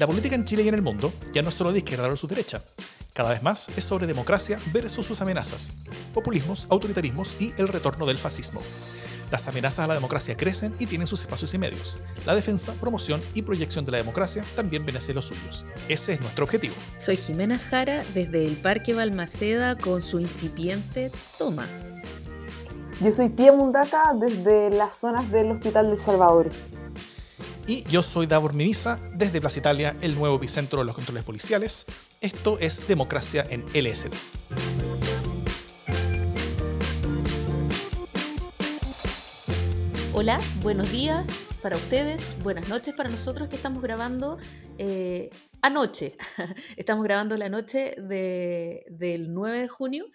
La política en Chile y en el mundo ya no es solo de izquierda versus derecha. Cada vez más es sobre democracia versus sus amenazas, populismos, autoritarismos y el retorno del fascismo. Las amenazas a la democracia crecen y tienen sus espacios y medios. La defensa, promoción y proyección de la democracia también ser los suyos. Ese es nuestro objetivo. Soy Jimena Jara desde el Parque Balmaceda con su incipiente Toma. Yo soy Pia Mundaca desde las zonas del Hospital de Salvador. Y yo soy Davor Mimisa desde Plaza Italia, el nuevo epicentro de los controles policiales. Esto es Democracia en LSD. Hola, buenos días para ustedes, buenas noches para nosotros que estamos grabando eh, anoche. estamos grabando la noche del 9 de junio,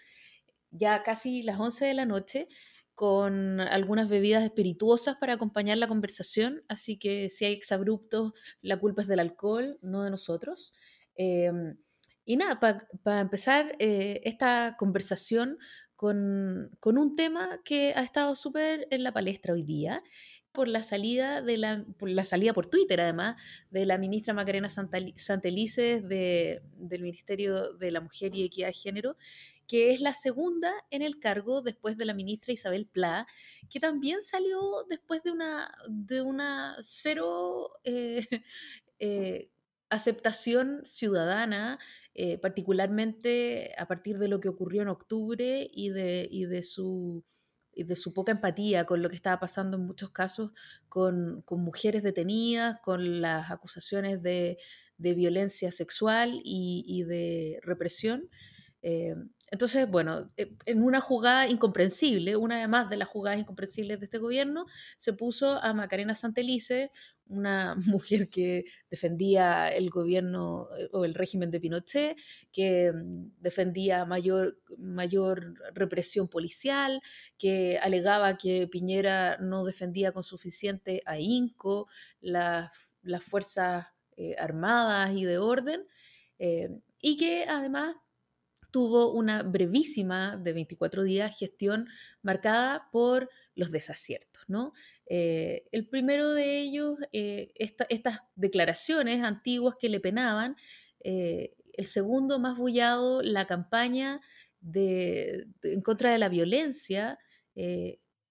ya casi las 11 de la noche, con algunas bebidas espirituosas para acompañar la conversación, así que si hay exabruptos, la culpa es del alcohol, no de nosotros. Em, y nada, para empezar eh, esta conversación con, un tema que ha estado súper en la palestra hoy día, por la salida de la, por la salida por Twitter además de la ministra Macarena Santelices de, del Ministerio de la Mujer y Equidad de Género, que es la segunda en el cargo después de la ministra Isabel Pla, que también salió después de una, de una cero eh, eh, aceptación ciudadana eh, particularmente a partir de lo que ocurrió en octubre y de, de, su, de su poca empatía con lo que estaba pasando en muchos casos con, mujeres detenidas, con las acusaciones de, violencia sexual y, de represión. Entonces, bueno, eh, en una jugada incomprensible, una más de las jugadas incomprensibles de este gobierno, se puso a Macarena Santelice, una mujer que defendía el gobierno eh, o el régimen de Pinochet, que mm, defendía mayor, mayor represión policial, que alegaba que Piñera no defendía con suficiente a INCO, las, las Fuerzas eh, Armadas y de orden, y que además tuvo una brevísima de 24 días gestión marcada por los desaciertos. ¿no? Eh, el primero de ellos, eh, estas declaraciones antiguas que le penaban. Eh, el segundo, más bullado, la campaña de, en contra de la violencia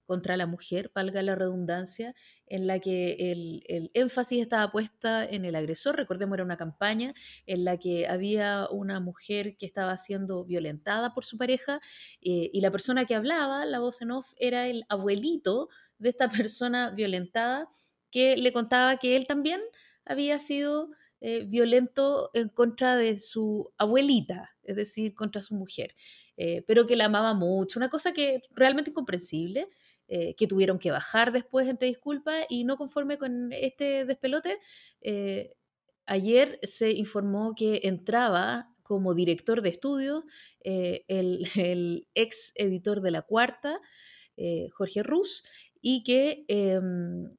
contra la mujer, valga la redundancia, en la que el, énfasis estaba puesta en el agresor. Recordemos, era una campaña en la que había una mujer que estaba siendo violentada por su pareja eh, y la persona que hablaba, la voz en off, era el abuelito de esta persona violentada que le contaba que él también había sido eh, violento en contra de su abuelita, es decir, contra su mujer. Eh, pero que la amaba mucho, una cosa que realmente incomprensible, eh, que tuvieron que bajar después entre disculpas y no conforme con este despelote, eh, ayer se informó que entraba como director de estudios eh, el, ex editor de La Cuarta, Jorge Ruz, y que, em,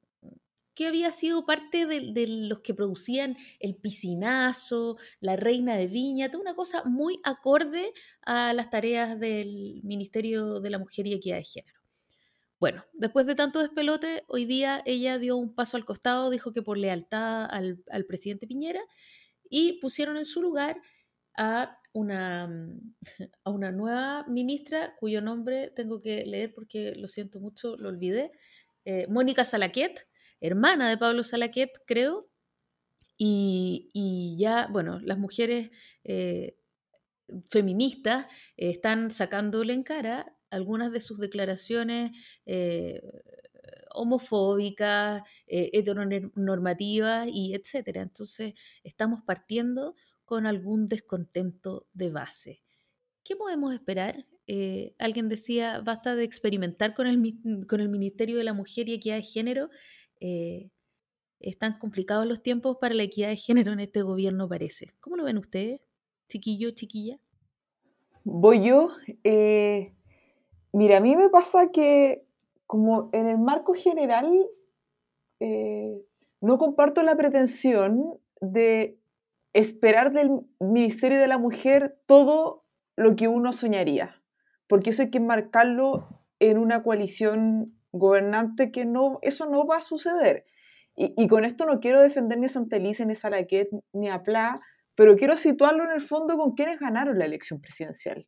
que había sido parte de, de, los que producían El Piscinazo, La Reina de Viña, toda una cosa muy acorde a las tareas del Ministerio de la Mujer y Equidad de Género. Bueno, después de tanto despelote, hoy día ella dio un paso al costado, dijo que por lealtad al, presidente Piñera, y pusieron en su lugar a una, a una nueva ministra cuyo nombre tengo que leer porque lo siento mucho, lo olvidé, eh, Mónica Salaquet, hermana de Pablo Salaquet, creo, y, ya, bueno, las mujeres eh, feministas están sacándole en cara algunas de sus declaraciones eh, homofóbicas, eh, heteronormativas y etcétera. Entonces, estamos partiendo con algún descontento de base. ¿Qué podemos esperar? Eh, alguien decía, basta de experimentar con el, con el Ministerio de la Mujer y Equidad de Género. están complicados los tiempos para la equidad de género en este gobierno, parece. ¿Cómo lo ven ustedes, chiquillo, chiquilla? Voy yo. Mira, a mí me pasa que como en el marco general eh, no comparto la pretensión de esperar del Ministerio de la Mujer todo lo que uno soñaría, porque eso hay que marcarlo en una coalición gobernante que no, eso no va a suceder. y, con esto no quiero defender ni a Santelice, ni a Salaquet, ni a Pla, pero quiero situarlo en el fondo con quienes ganaron la elección presidencial.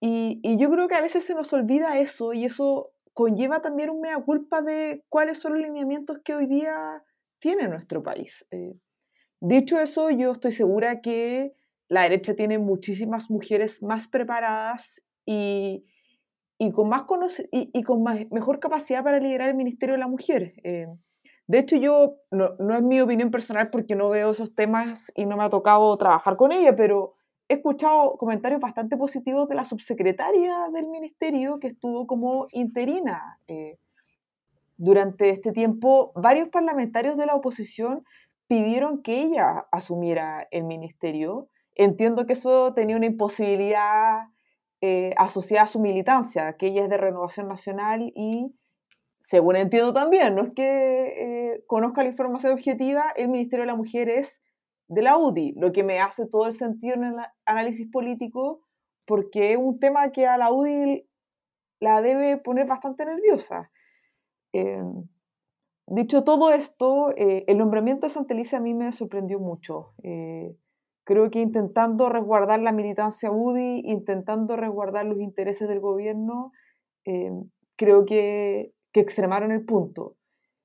Y, y, yo creo que a veces se nos olvida eso y eso conlleva también un mea culpa de cuáles son los lineamientos que hoy día tiene nuestro país. Eh, dicho eso, yo estoy segura que la derecha tiene muchísimas mujeres más preparadas y, y con, más y, y, con mejor capacidad para liderar el Ministerio de la Mujer. Eh, de hecho, yo, no, no, es mi opinión personal porque no veo esos temas y no me ha tocado trabajar con ella, pero he escuchado comentarios bastante positivos de la subsecretaria del Ministerio que estuvo como interina. Eh, durante este tiempo, varios parlamentarios de la oposición pidieron que ella asumiera el ministerio. Entiendo que eso tenía una imposibilidad eh, asociada a su militancia, que ella es de Renovación Nacional y, según entiendo también, no es que eh, conozca la información objetiva, el Ministerio de la Mujer es de la UDI, lo que me hace todo el sentido en el análisis político, porque es un tema que a la UDI la debe poner bastante nerviosa. Eh, dicho todo esto, el nombramiento de Santelice a mí me sorprendió mucho. Creo que intentando resguardar la militancia UDI, intentando resguardar los intereses del gobierno, eh, creo que, extremaron el punto.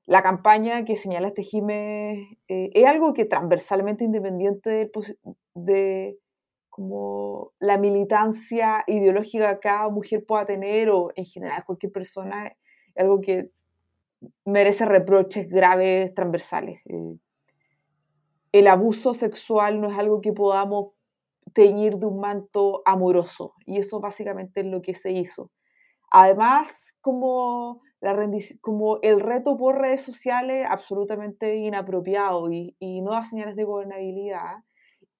La campaña que señala este Jiménez eh, es algo que transversalmente independiente de, de como la militancia ideológica que cada mujer pueda tener o en general cualquier persona, es algo que merece reproches graves transversales. Eh, el abuso sexual no es algo que podamos teñir de un manto amoroso. Y eso básicamente es lo que se hizo. Además, como, la como el reto por redes sociales, absolutamente inapropiado y, y no da señales de gobernabilidad.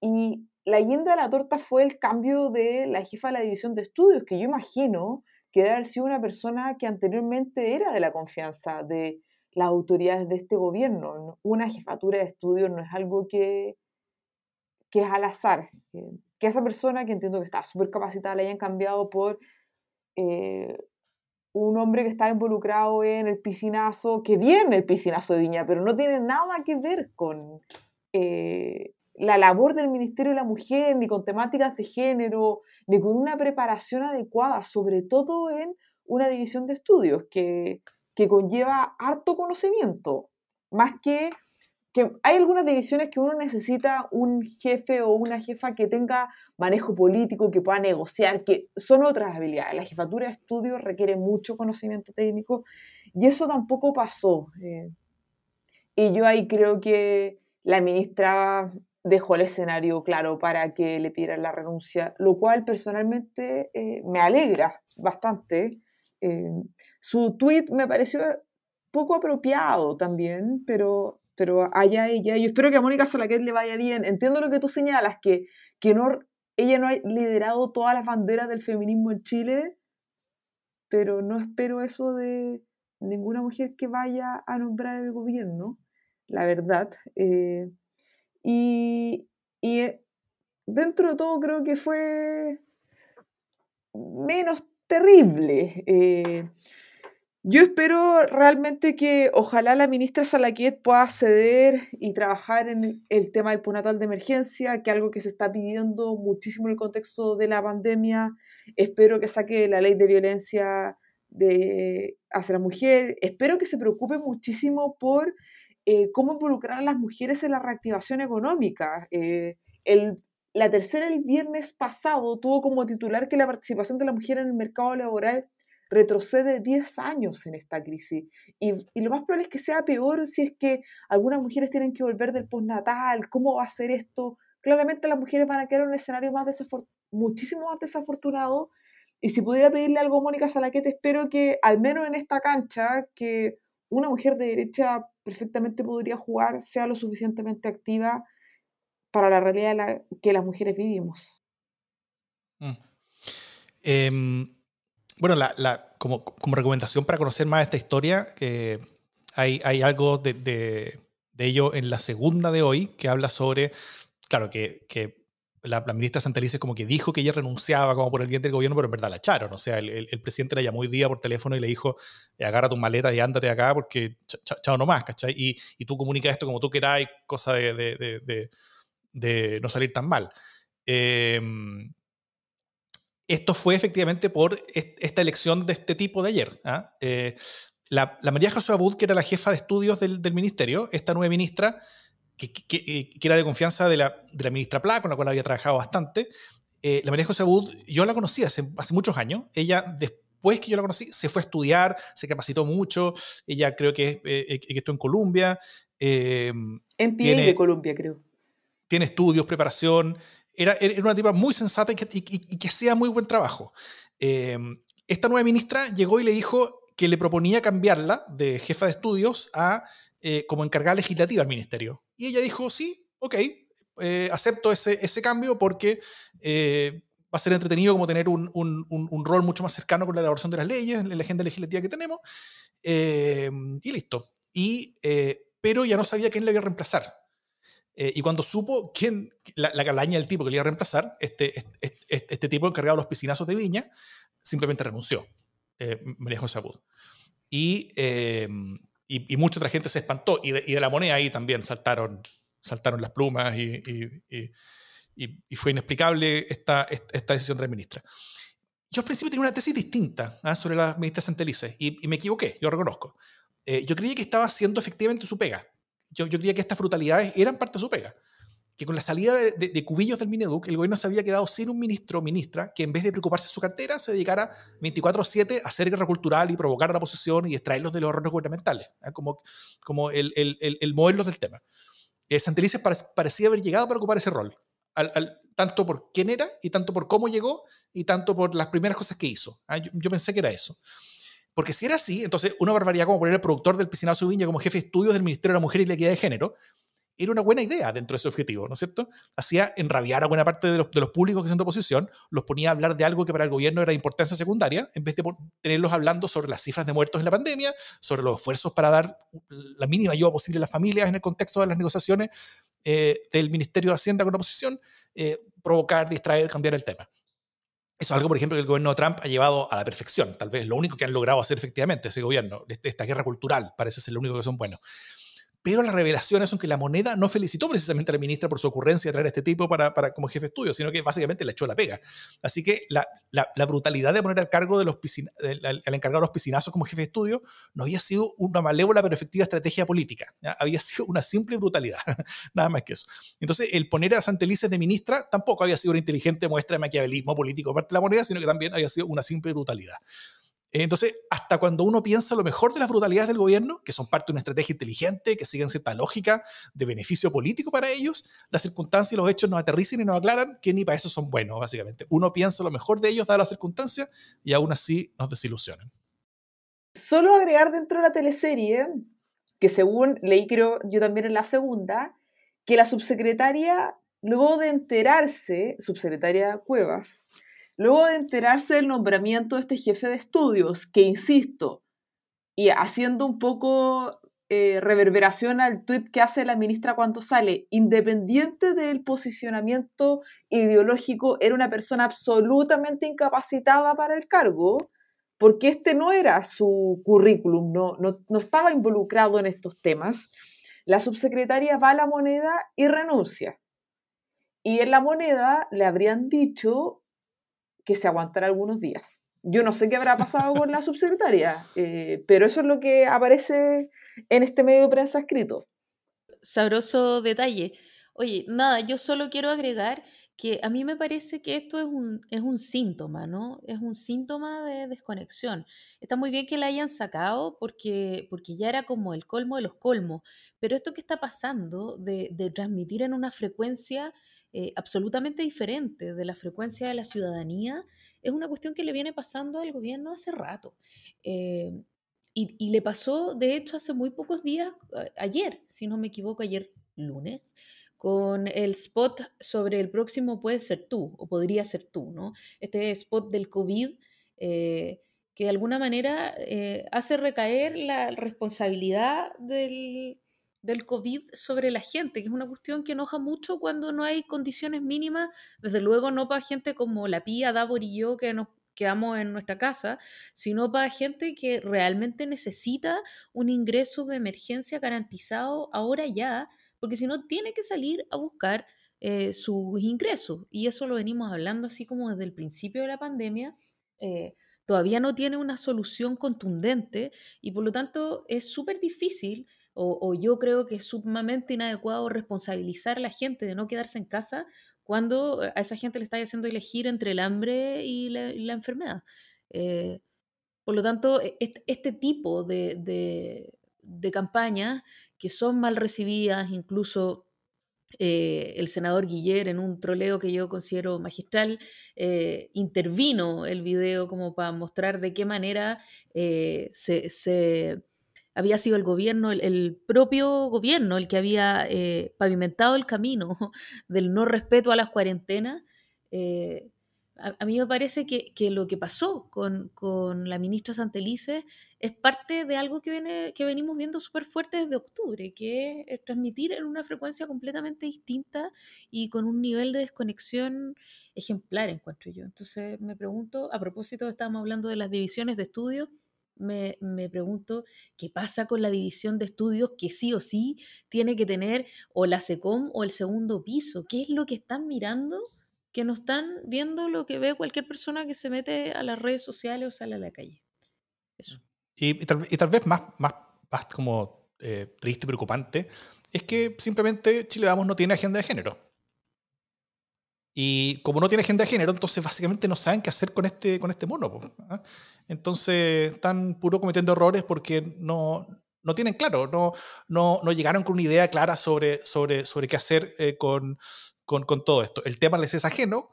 Y la guinda de la torta fue el cambio de la jefa de la división de estudios, que yo imagino que debe haber sido una persona que anteriormente era de la confianza de las autoridades de este gobierno. Una jefatura de estudios no es algo que, que es al azar. Que esa persona, que entiendo que está súper capacitada, la hayan cambiado por eh, un hombre que está involucrado en el piscinazo, que viene el piscinazo de Viña, pero no tiene nada que ver con eh, la labor del Ministerio de la Mujer, ni con temáticas de género, ni con una preparación adecuada, sobre todo en una división de estudios, que que conlleva harto conocimiento, más que que hay algunas divisiones que uno necesita un jefe o una jefa que tenga manejo político, que pueda negociar, que son otras habilidades. La jefatura de estudio requiere mucho conocimiento técnico y eso tampoco pasó. Eh. y yo ahí creo que la ministra dejó el escenario claro para que le pidieran la renuncia, lo cual personalmente eh, me alegra bastante. Eh, su tweet me pareció poco apropiado también, pero, pero allá ella. Yo espero que a Mónica Salaquet le vaya bien. Entiendo lo que tú señalas, que, que no, ella no ha liderado todas las banderas del feminismo en Chile, pero no espero eso de ninguna mujer que vaya a nombrar el gobierno, la verdad. Eh, y, y eh, dentro de todo creo que fue menos terrible. Eh, yo espero realmente que ojalá la ministra Salaquet pueda ceder y trabajar en el tema del postnatal de emergencia, que es algo que se está pidiendo muchísimo en el contexto de la pandemia. Espero que saque la ley de violencia de, hacia la mujer. Espero que se preocupe muchísimo por eh, cómo involucrar a las mujeres en la reactivación económica. Eh, el, la tercera el viernes pasado tuvo como titular que la participación de la mujer en el mercado laboral retrocede 10 años en esta crisis. Y, lo más probable es que sea peor si es que algunas mujeres tienen que volver del postnatal, ¿cómo va a ser esto? Claramente las mujeres van a quedar en un escenario más muchísimo más desafortunado. Y si pudiera pedirle algo a Mónica Salaquete, espero que al menos en esta cancha, que una mujer de derecha perfectamente podría jugar, sea lo suficientemente activa para la realidad que las mujeres vivimos. Em, bueno, la, como, como, recomendación para conocer más esta historia, que hay, hay, algo de, de, ello en la segunda de hoy que habla sobre, claro, que, que la, ministra Santelices como que dijo que ella renunciaba como por el diente del gobierno, pero en verdad la echaron. O sea, el, presidente la llamó hoy día por teléfono y le dijo, agarra tu maleta y ándate acá porque chao nomás, ¿cachai? Y, y, tú comunicas esto como tú queráis, cosa de, de, de, no salir tan mal. Em, esto fue efectivamente por esta elección de este tipo de ayer. ¿ah? Eh, la, María José Abud, que era la jefa de estudios del, del ministerio, esta nueva ministra, que, eh, que, era de confianza de la, de la, ministra Pla, con la cual había trabajado bastante. Eh, la María José Abud, yo la conocí hace, hace muchos años. Ella, después que yo la conocí, se fue a estudiar, se capacitó mucho. Ella creo que, eh, que estuvo en Colombia. en pie de Colombia, creo. Tiene estudios, preparación. Era, era una tipa muy sensata y que, y que hacía muy buen trabajo. esta nueva ministra llegó y le dijo que le proponía cambiarla de jefa de estudios a como encargada legislativa al ministerio. Y ella dijo, sí, ok, eh, acepto ese, ese, cambio porque eh, va a ser entretenido como tener un, un, un, rol mucho más cercano con la elaboración de las leyes, la agenda legislativa que tenemos, eh, y listo. Y, pero ya no sabía quién le iba a reemplazar. Y cuando supo quién, la, la, calaña del tipo que le iba a reemplazar, este, este, este, tipo encargado de los piscinazos de Viña, simplemente renunció, María José Abud. Y y, mucha otra gente se espantó. Y de, la moneda ahí también saltaron, saltaron las plumas y, y fue inexplicable esta, esta decisión de la ministra. Yo al principio tenía una tesis distinta ¿ah? sobre la ministra Santelices y, me equivoqué, yo reconozco. Eh, yo creía que estaba haciendo efectivamente su pega. Yo, yo creía que estas frutalidades eran parte de su pega que con la salida de, cubillos del Mineduc, el gobierno se había quedado sin un ministro o ministra que en vez de preocuparse de su cartera, se dedicara 24-7 a hacer guerra cultural y provocar a la oposición y extraerlos de los errores gubernamentales, ¿eh? como, como el, el, el, modelo del tema. Eh, Santelices parecía haber llegado para ocupar ese rol, al, tanto por quién era y tanto por cómo llegó y tanto por las primeras cosas que hizo. ¿eh? Yo, yo, pensé que era eso. Porque si era así, entonces una barbaridad como poner el productor del piscinazo Viña como jefe de estudios del Ministerio de la Mujer y la Equidad de Género, era una buena idea dentro de ese objetivo, ¿no es cierto? Hacía enrabiar a buena parte de los, de los públicos que son de oposición, los ponía a hablar de algo que para el gobierno era de importancia secundaria, en vez de tenerlos hablando sobre las cifras de muertos en la pandemia, sobre los esfuerzos para dar la mínima ayuda posible a las familias en el contexto de las negociaciones eh, del Ministerio de Hacienda con la oposición, eh, provocar, distraer, cambiar el tema. Eso es algo, por ejemplo, que el gobierno de Trump ha llevado a la perfección. Tal vez lo único que han logrado hacer efectivamente ese gobierno, esta guerra cultural, parece ser lo único que son buenos pero las revelaciones son que la moneda no felicitó precisamente a la ministra por su ocurrencia de traer a este tipo para, para como jefe de estudio, sino que básicamente le echó la pega. Así que la, la, brutalidad de poner al cargo de los al, encargado de los piscinazos como jefe de estudio no había sido una malévola pero efectiva estrategia política, había sido una simple brutalidad, nada más que eso. Entonces, el poner a Santelices de ministra tampoco había sido una inteligente muestra de maquiavelismo político parte de la moneda, sino que también había sido una simple brutalidad. Entonces, hasta cuando uno piensa lo mejor de las brutalidades del gobierno, que son parte de una estrategia inteligente, que siguen cierta lógica de beneficio político para ellos, las circunstancias y los hechos nos aterrizan y nos aclaran que ni para eso son buenos, básicamente. Uno piensa lo mejor de ellos, dadas las circunstancias, y aún así nos desilusionan. Solo agregar dentro de la teleserie, que según leí creo yo también en la segunda, que la subsecretaria, luego de enterarse, subsecretaria Cuevas, Luego de enterarse del nombramiento de este jefe de estudios, que insisto, y haciendo un poco eh, reverberación al tuit que hace la ministra cuando sale, independiente del posicionamiento ideológico, era una persona absolutamente incapacitada para el cargo, porque este no era su currículum, no, no, no estaba involucrado en estos temas. La subsecretaria va a la moneda y renuncia. Y en la moneda le habrían dicho que se aguantara algunos días. Yo no sé qué habrá pasado con la subsecretaria, eh, pero eso es lo que aparece en este medio de prensa escrito. Sabroso detalle. Oye, nada, yo solo quiero agregar que a mí me parece que esto es un, es un síntoma, ¿no? Es un síntoma de desconexión. Está muy bien que la hayan sacado porque, porque ya era como el colmo de los colmos, pero esto que está pasando de, de transmitir en una frecuencia eh, absolutamente diferente de la frecuencia de la ciudadanía, es una cuestión que le viene pasando al gobierno hace rato. Eh, y, le pasó, de hecho, hace muy pocos días, ayer, si no me equivoco, ayer lunes, con el spot sobre el próximo puede ser tú, o podría ser tú, ¿no? Este spot del COVID. Eh, que de alguna manera hace recaer la responsabilidad del, del COVID sobre la gente, que es una cuestión que enoja mucho cuando no hay condiciones mínimas, desde luego no para gente como la Pía, Davor y yo que nos quedamos en nuestra casa, sino para gente que realmente necesita un ingreso de emergencia garantizado ahora ya, porque si no tiene que salir a buscar eh, sus ingresos. Y eso lo venimos hablando así como desde el principio de la pandemia. Eh, todavía no tiene una solución contundente y por lo tanto es súper difícil o, yo creo que es sumamente inadecuado responsabilizar a la gente de no quedarse en casa cuando a esa gente le está haciendo elegir entre el hambre y la, enfermedad. Eh, por lo tanto, e, este, tipo de, de, campañas que son mal recibidas, incluso eh, el senador Guiller en un troleo que yo considero magistral, eh, intervino el video como para mostrar de qué manera se, había sido el gobierno, el, propio gobierno, el que había eh, pavimentado el camino del no respeto a las cuarentenas. Eh, a, mí me parece que, lo que pasó con, la ministra Santelices es parte de algo que, venimos viendo súper fuerte desde octubre, que es transmitir en una frecuencia completamente distinta y con un nivel de desconexión ejemplar, encuentro yo. Entonces me pregunto, a propósito, estábamos hablando de las divisiones de estudios, me, pregunto qué pasa con la división de estudios que sí o sí tiene que tener o la SECOM o el segundo piso. ¿Qué es lo que están mirando? Que no están viendo lo que ve cualquier persona que se mete a las redes sociales o sale a la calle. Eso. Y, tal, vez más, más, más como eh, triste y preocupante es que simplemente Chile Vamos no tiene agenda de género. Y como no tiene agenda de género, entonces básicamente no saben qué hacer con este, con este mono. ¿ah? Entonces están puro cometiendo errores porque no, no tienen claro, no, no, no, llegaron con una idea clara sobre, sobre, sobre qué hacer eh, con, con, con, todo esto. El tema les es ajeno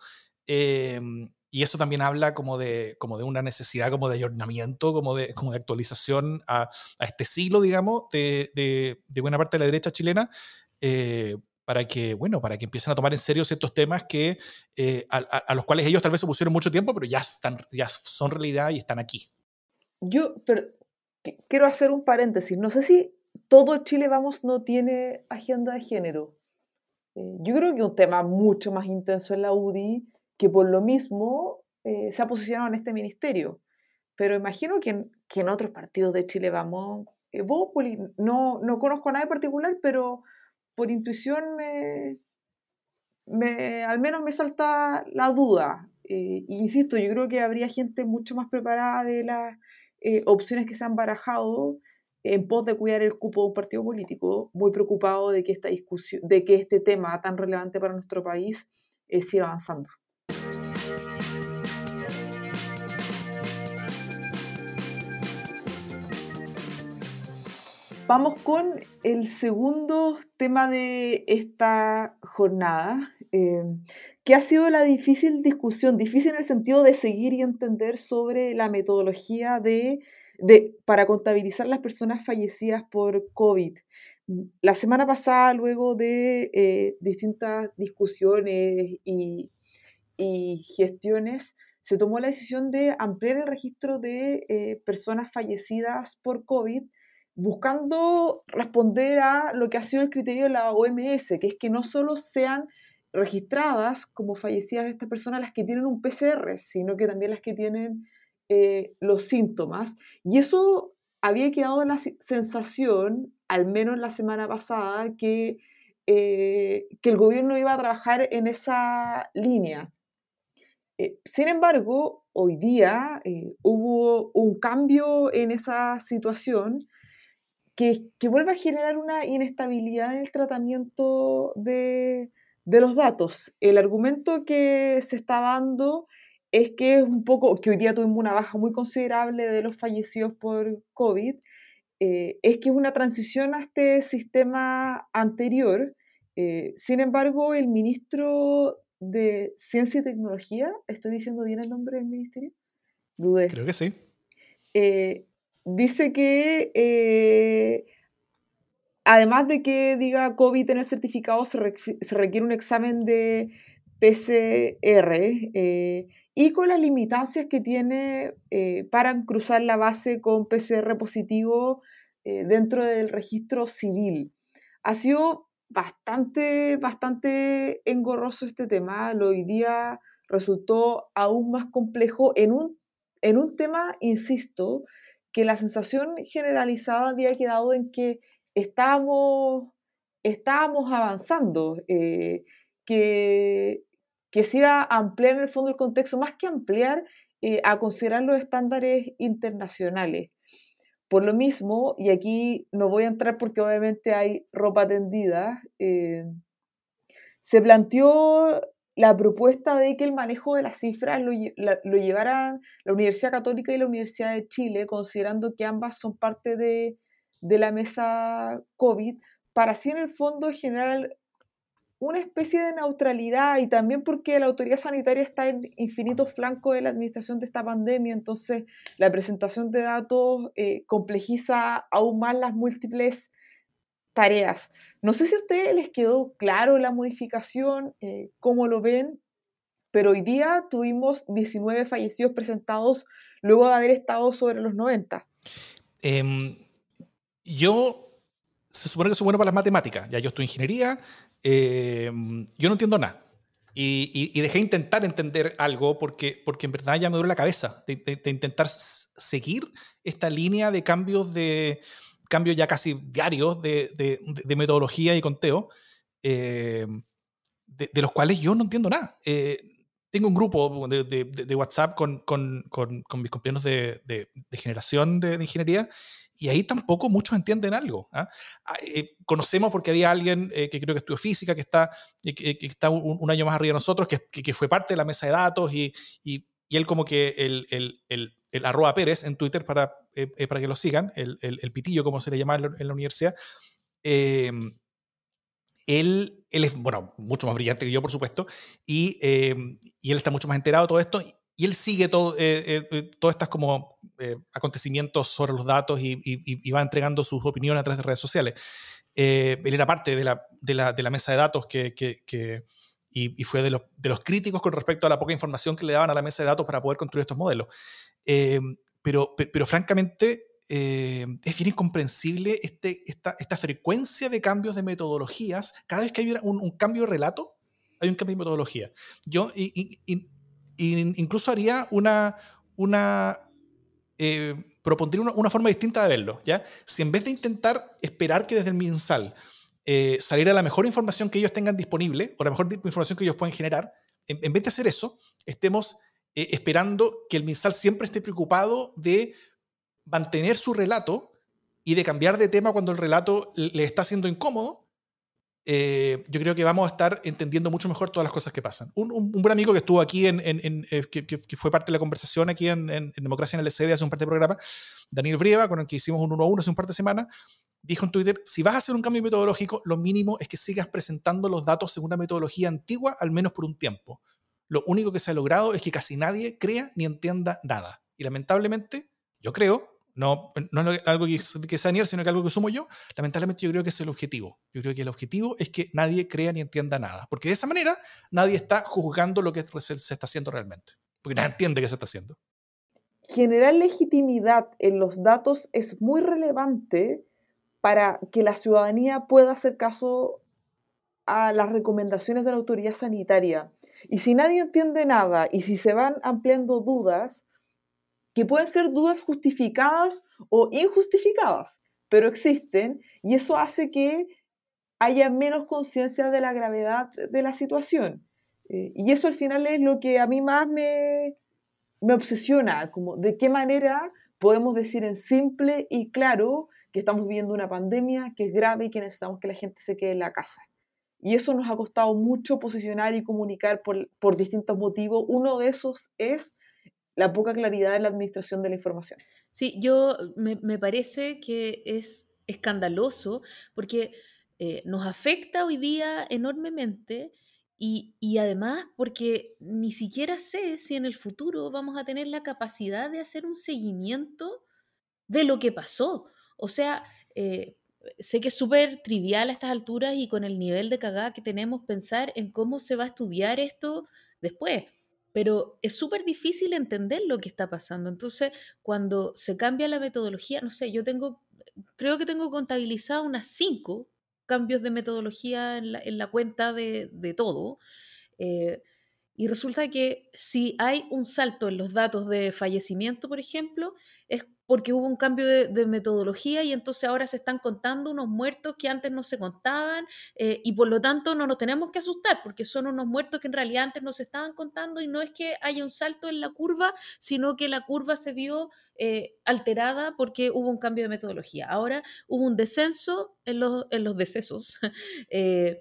em, y eso también habla como de, como de una necesidad como de ayornamiento, como de, como de actualización a, a este siglo, digamos, de, de, de, buena parte de la derecha chilena. Eh, para que, bueno, para que empiecen a tomar en serio ciertos temas que, eh, a, los cuales ellos tal vez se pusieron mucho tiempo, pero ya, están, ya son realidad y están aquí. Yo quiero hacer un paréntesis. No sé si todo Chile Vamos no tiene agenda de género. Eh, yo creo que un tema mucho más intenso en la UDI, que por lo mismo eh, se ha posicionado en este ministerio. Pero imagino que en, otros partidos de Chile Vamos, no, no conozco a nadie particular, pero por intuición me, me, al menos me salta la duda. Eh, insisto, yo creo que habría gente mucho más preparada de las eh, opciones que se han barajado en pos de cuidar el cupo de un partido político, muy preocupado de que esta discusión, de que este tema tan relevante para nuestro país eh, siga avanzando. Vamos con el segundo tema de esta jornada, eh, que ha sido la difícil discusión, difícil en el sentido de seguir y entender sobre la metodología de, para contabilizar las personas fallecidas por COVID. La semana pasada, luego de eh, distintas discusiones y, gestiones, se tomó la decisión de ampliar el registro de eh, personas fallecidas por COVID buscando responder a lo que ha sido el criterio de la OMS, que es que no solo sean registradas como fallecidas estas personas las que tienen un PCR, sino que también las que tienen eh, los síntomas. Y eso había quedado la sensación, al menos la semana pasada, que, eh, que el gobierno iba a trabajar en esa línea. Eh, sin embargo, hoy día hubo un cambio en esa situación que, vuelve a generar una inestabilidad en el tratamiento de, los datos. El argumento que se está dando es que es un poco, que hoy día tuvimos una baja muy considerable de los fallecidos por COVID, eh, es que es una transición a este sistema anterior. Eh, sin embargo, el ministro de Ciencia y Tecnología, ¿estoy diciendo bien el nombre del ministerio? Dudé. Creo que sí. Eh, dice que eh, además de que diga COVID en el certificado, se, requiere un examen de PCR eh, y con las limitancias que tiene eh, para cruzar la base con PCR positivo dentro del registro civil. ha sido bastante, bastante engorroso este tema. Hoy día resultó aún más complejo en un, en un tema, insisto, que la sensación generalizada había quedado en que estábamos, avanzando, eh, que, que se iba a ampliar en el fondo el contexto, más que ampliar, eh, a considerar los estándares internacionales. Por lo mismo, y aquí no voy a entrar porque obviamente hay ropa tendida, eh, se planteó la propuesta de que el manejo de las cifras lo, lo, llevaran la Universidad Católica y la Universidad de Chile, considerando que ambas son parte de, de la mesa COVID, para así en el fondo generar una especie de neutralidad y también porque la autoridad sanitaria está en infinitos flancos de la administración de esta pandemia, entonces la presentación de datos eh, complejiza aún más las múltiples tareas. No sé si a ustedes les quedó claro la modificación, eh, cómo lo ven, pero hoy día tuvimos 19 fallecidos presentados luego de haber estado sobre los 90. Em, yo se supone que soy bueno para las matemáticas. Ya yo en ingeniería, eh, yo no entiendo nada. Y, dejé de intentar entender algo porque, porque en verdad ya me duele la cabeza de, intentar seguir esta línea de cambios de cambios ya casi diarios de, de metodología y conteo, eh, de, los cuales yo no entiendo nada. Eh, tengo un grupo de, WhatsApp con, con, con, mis compañeros de, generación de, ingeniería y ahí tampoco muchos entienden algo. ¿ah? Ah, eh, conocemos porque había alguien que creo que estudió física, que está, que, está un, año más arriba de nosotros, que, que, fue parte de la mesa de datos y, y, y él como que el, el, el, arroba Pérez en Twitter para, para que lo sigan, el, el, pitillo como se le llama en la, universidad. él, él es, bueno, mucho más brillante que yo, por supuesto, y, y él está mucho más enterado de todo esto y él sigue todo, eh, eh, eh todos estos como eh, acontecimientos sobre los datos y, y, va entregando sus opiniones a través de redes sociales. él era parte de la, de la, de la mesa de datos que, que, que y, fue de los, de los, críticos con respecto a la poca información que le daban a la mesa de datos para poder construir estos modelos. pero, pero francamente es bien incomprensible este, esta, esta frecuencia de cambios de metodologías. Cada vez que hay un, un cambio de relato, hay un cambio de metodología. Yo, y, incluso haría una, una eh, propondría una, forma distinta de verlo, ¿ya? Si en vez de intentar esperar que desde el MinSal eh, saliera la mejor información que ellos tengan disponible, o la mejor información que ellos pueden generar, en, vez de hacer eso, estemos eh, esperando que el MinSal siempre esté preocupado de mantener su relato y de cambiar de tema cuando el relato le está siendo incómodo, eh, yo creo que vamos a estar entendiendo mucho mejor todas las cosas que pasan. Un, un, buen amigo que estuvo aquí, en, eh, que, fue parte de la conversación aquí en, Democracia en el LCD hace un par de programas, Daniel Brieva, con el que hicimos un uno a uno hace un par de semanas, dijo en Twitter, si vas a hacer un cambio metodológico, lo mínimo es que sigas presentando los datos según una metodología antigua, al menos por un tiempo. Lo único que se ha logrado es que casi nadie crea ni entienda nada. Y lamentablemente, yo creo, no, no es algo que, sea Daniel, sino que algo que sumo yo. Lamentablemente yo creo que es el objetivo. Yo creo que el objetivo es que nadie crea ni entienda nada. Porque de esa manera nadie está juzgando lo que se, está haciendo realmente. Porque nadie entiende qué se está haciendo. Generar legitimidad en los datos es muy relevante para que la ciudadanía pueda hacer caso a las recomendaciones de la autoridad sanitaria. Y si nadie entiende nada y si se van ampliando dudas, que pueden ser dudas justificadas o injustificadas, pero existen y eso hace que haya menos conciencia de la gravedad de la situación. Eh, y eso al final es lo que a mí más me, me obsesiona, como de qué manera podemos decir en simple y claro que estamos viviendo una pandemia que es grave y que necesitamos que la gente se quede en la casa. Y eso nos ha costado mucho posicionar y comunicar por, por distintos motivos. Uno de esos es la poca claridad en la administración de la información. Sí, yo me, parece que es escandaloso porque eh, nos afecta hoy día enormemente y, y, además porque ni siquiera sé si en el futuro vamos a tener la capacidad de hacer un seguimiento de lo que pasó. O sea, eh, sé que es súper trivial a estas alturas y con el nivel de cagada que tenemos pensar en cómo se va a estudiar esto después pero es súper difícil entender lo que está pasando. Entonces, cuando se cambia la metodología, no sé, yo tengo, creo que tengo contabilizado unas cinco cambios de metodología en la, cuenta de, todo. Eh, y resulta que si hay un salto en los datos de fallecimiento, por ejemplo, es porque hubo un cambio de, metodología y entonces ahora se están contando unos muertos que antes no se contaban eh, y por lo tanto no nos tenemos que asustar porque son unos muertos que en realidad antes no se estaban contando y no es que haya un salto en la curva, sino que la curva se vio eh, alterada porque hubo un cambio de metodología. Ahora hubo un descenso en los, en los decesos. Eh,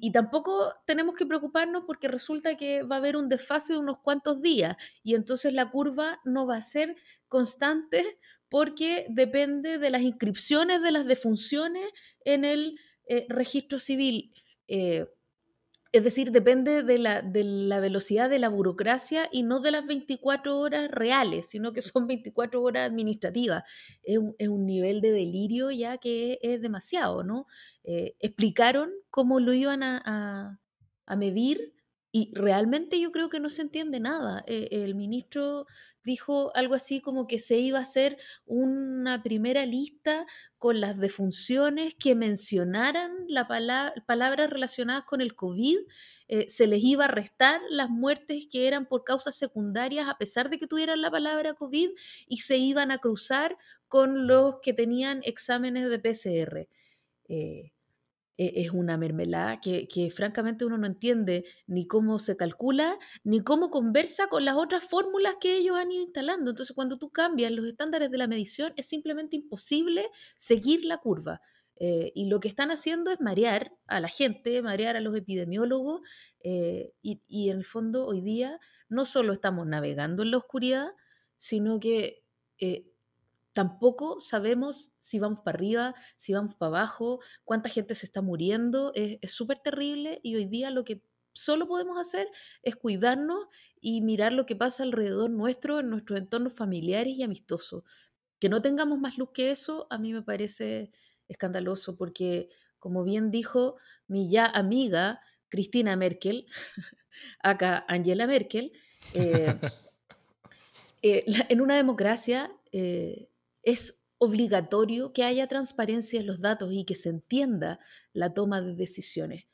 y, tampoco tenemos que preocuparnos porque resulta que va a haber un desfase de unos cuantos días y entonces la curva no va a ser constante porque depende de las inscripciones de las defunciones en el eh, registro civil. Eh, es decir, depende de la, de la, velocidad de la burocracia y no de las 24 horas reales, sino que son 24 horas administrativas. Es un, nivel de delirio ya que es, demasiado, ¿no? Eh, explicaron cómo lo iban a, a medir y realmente yo creo que no se entiende nada. Eh, el ministro dijo algo así como que se iba a hacer una primera lista con las defunciones que mencionaran la palabras relacionadas con el COVID. Eh, se les iba a restar las muertes que eran por causas secundarias a pesar de que tuvieran la palabra COVID y se iban a cruzar con los que tenían exámenes de PCR. Eh, es una mermelada que, francamente uno no entiende ni cómo se calcula, ni cómo conversa con las otras fórmulas que ellos han ido instalando. Entonces, cuando tú cambias los estándares de la medición, es simplemente imposible seguir la curva. Eh, y lo que están haciendo es marear a la gente, marear a los epidemiólogos, eh, y, y en el fondo hoy día no solo estamos navegando en la oscuridad, sino que eh, tampoco sabemos si vamos para arriba, si vamos para abajo, cuánta gente se está muriendo. Es súper terrible y hoy día lo que solo podemos hacer es cuidarnos y mirar lo que pasa alrededor nuestro, en nuestros entornos familiares y amistosos. Que no tengamos más luz que eso, a mí me parece escandaloso porque, como bien dijo mi ya amiga Cristina Merkel, acá Angela Merkel, eh, eh, en una democracia eh, es obligatorio que haya transparencia en los datos y que se entienda la toma de decisiones.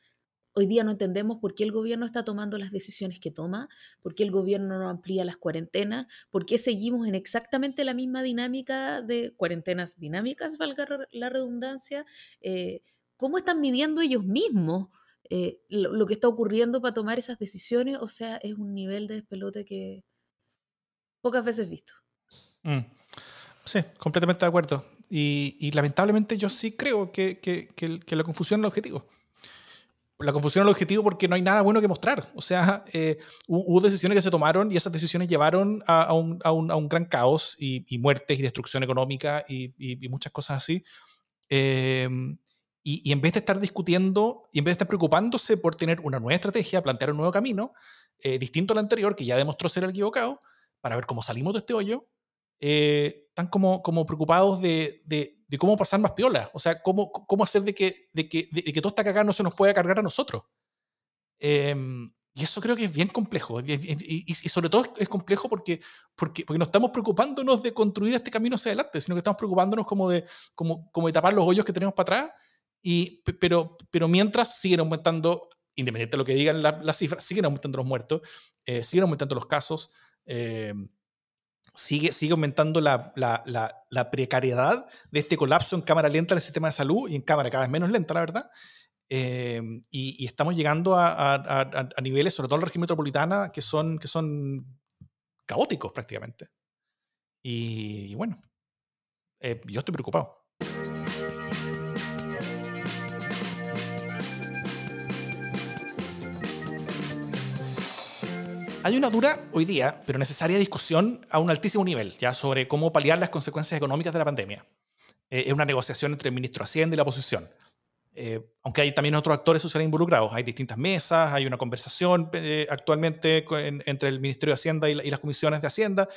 Hoy día no entendemos por qué el gobierno está tomando las decisiones que toma, por qué el gobierno no amplía las cuarentenas, por qué seguimos en exactamente la misma dinámica de cuarentenas dinámicas, valga la redundancia. Eh, ¿Cómo están midiendo ellos mismos eh, lo, que está ocurriendo para tomar esas decisiones? O sea, es un nivel de despelote que pocas veces visto. Mm. Sí, completamente de acuerdo. Y, lamentablemente yo sí creo que, que, la confusión es el objetivo. La confusión es el objetivo porque no hay nada bueno que mostrar. O sea, eh, hubo decisiones que se tomaron y esas decisiones llevaron a, un, a, un, a un, gran caos y, y, muertes y destrucción económica y, muchas cosas así. Em, y, en vez de estar discutiendo y en vez de estar preocupándose por tener una nueva estrategia, plantear un nuevo camino, eh, distinto al anterior, que ya demostró ser el equivocado, para ver cómo salimos de este hoyo, eh, están como, como preocupados de, de, cómo pasar más piola, o sea, cómo, cómo hacer de que, de que, de, que toda esta cagada no se nos pueda cargar a nosotros. Em, y eso creo que es bien complejo. Y, y, sobre todo es complejo porque, porque, porque no estamos preocupándonos de construir este camino hacia adelante, sino que estamos preocupándonos como de, como, como de tapar los hoyos que tenemos para atrás. Y, pero, pero mientras siguen aumentando, independiente de lo que digan las cifras, siguen aumentando los muertos, eh, siguen aumentando los casos. Eh, sigue, sigue aumentando la, la, la, precariedad de este colapso en cámara lenta del sistema de salud y en cámara cada vez menos lenta, la verdad. Eh, y, estamos llegando a, a, niveles, sobre todo en la región metropolitana, que son, que son caóticos prácticamente. Y, bueno, eh, yo estoy preocupado. Hay una dura hoy día, pero necesaria discusión a un altísimo nivel, ya sobre cómo paliar las consecuencias económicas de la pandemia. Eh, es una negociación entre el ministro de Hacienda y la oposición. Eh, aunque hay también otros actores sociales involucrados. Hay distintas mesas, hay una conversación eh, actualmente entre el Ministerio de Hacienda y, las comisiones de Hacienda.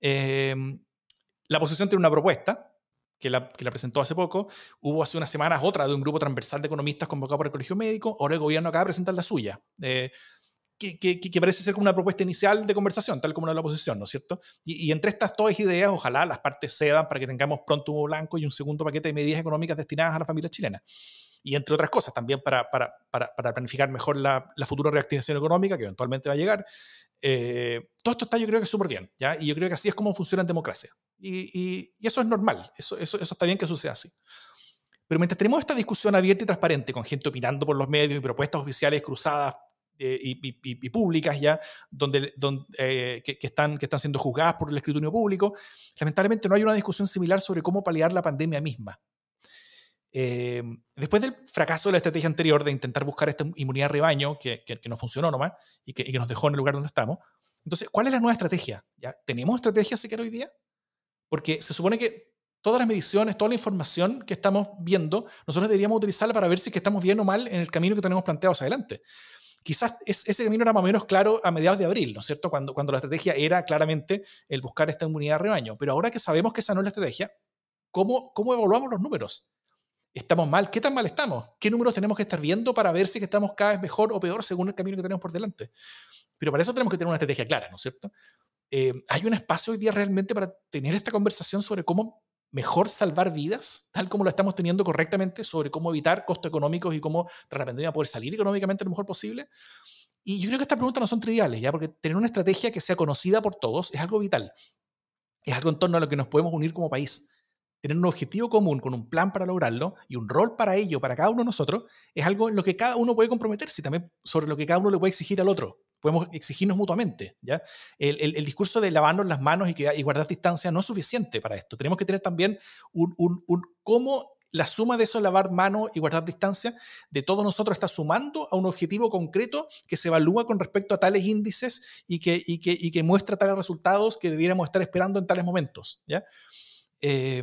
la oposición tiene una propuesta que la, que la, presentó hace poco. Hubo hace unas semanas otra de un grupo transversal de economistas convocado por el Colegio Médico. Ahora el gobierno acaba de presentar la suya que, que, parece ser como una propuesta inicial de conversación, tal como la de la oposición, ¿no es cierto? Y, entre estas todas ideas, ojalá las partes cedan para que tengamos pronto un blanco y un segundo paquete de medidas económicas destinadas a la familia chilena. y entre otras cosas, también para, para, para, para planificar mejor la, la, futura reactivación económica que eventualmente va a llegar. Eh, todo esto está yo creo que súper bien, ¿ya? Y yo creo que así es como funciona en democracia. Y, y, y eso es normal, eso, eso, eso está bien que suceda así. Pero mientras tenemos esta discusión abierta y transparente, con gente opinando por los medios y propuestas oficiales cruzadas eh, y, públicas ya, donde, donde eh, que, están, que están siendo juzgadas por el escrutinio público, lamentablemente no hay una discusión similar sobre cómo paliar la pandemia misma. Eh, después del fracaso de la estrategia anterior de intentar buscar esta inmunidad rebaño, que, que, no funcionó nomás y que, y que, nos dejó en el lugar donde estamos, entonces, ¿cuál es la nueva estrategia? ¿Ya? ¿Tenemos estrategia siquiera hoy día? Porque se supone que todas las mediciones, toda la información que estamos viendo, nosotros deberíamos utilizarla para ver si estamos bien o mal en el camino que tenemos planteado hacia adelante. Quizás es, ese camino era más o menos claro a mediados de abril, ¿no es cierto? Cuando, cuando la estrategia era claramente el buscar esta inmunidad de rebaño. Pero ahora que sabemos que esa no es la estrategia, ¿cómo, cómo evaluamos los números? ¿Estamos mal? ¿Qué tan mal estamos? ¿Qué números tenemos que estar viendo para ver si estamos cada vez mejor o peor según el camino que tenemos por delante? Pero para eso tenemos que tener una estrategia clara, ¿no es cierto? Eh, ¿Hay un espacio hoy día realmente para tener esta conversación sobre cómo mejor salvar vidas, tal como lo estamos teniendo correctamente, sobre cómo evitar costos económicos y cómo tras la pandemia poder salir económicamente lo mejor posible? Y yo creo que estas preguntas no son triviales, ¿ya? Porque tener una estrategia que sea conocida por todos es algo vital. Es algo en torno a lo que nos podemos unir como país tener un objetivo común con un plan para lograrlo y un rol para ello, para cada uno de nosotros, es algo en lo que cada uno puede comprometerse y también sobre lo que cada uno le puede exigir al otro. Podemos exigirnos mutuamente. ¿ya? El, el, discurso de lavarnos las manos y, guardar distancia no es suficiente para esto. Tenemos que tener también un, un, un cómo la suma de eso, lavar manos y guardar distancia, de todos nosotros está sumando a un objetivo concreto que se evalúa con respecto a tales índices y que, y que, y que muestra tales resultados que debiéramos estar esperando en tales momentos. ¿ya? Eh,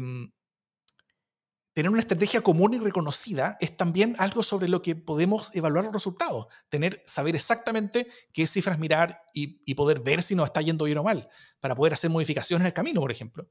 tener una estrategia común y reconocida es también algo sobre lo que podemos evaluar los resultados. Tener, saber exactamente qué cifras mirar y, poder ver si nos está yendo bien o mal, para poder hacer modificaciones en el camino, por ejemplo.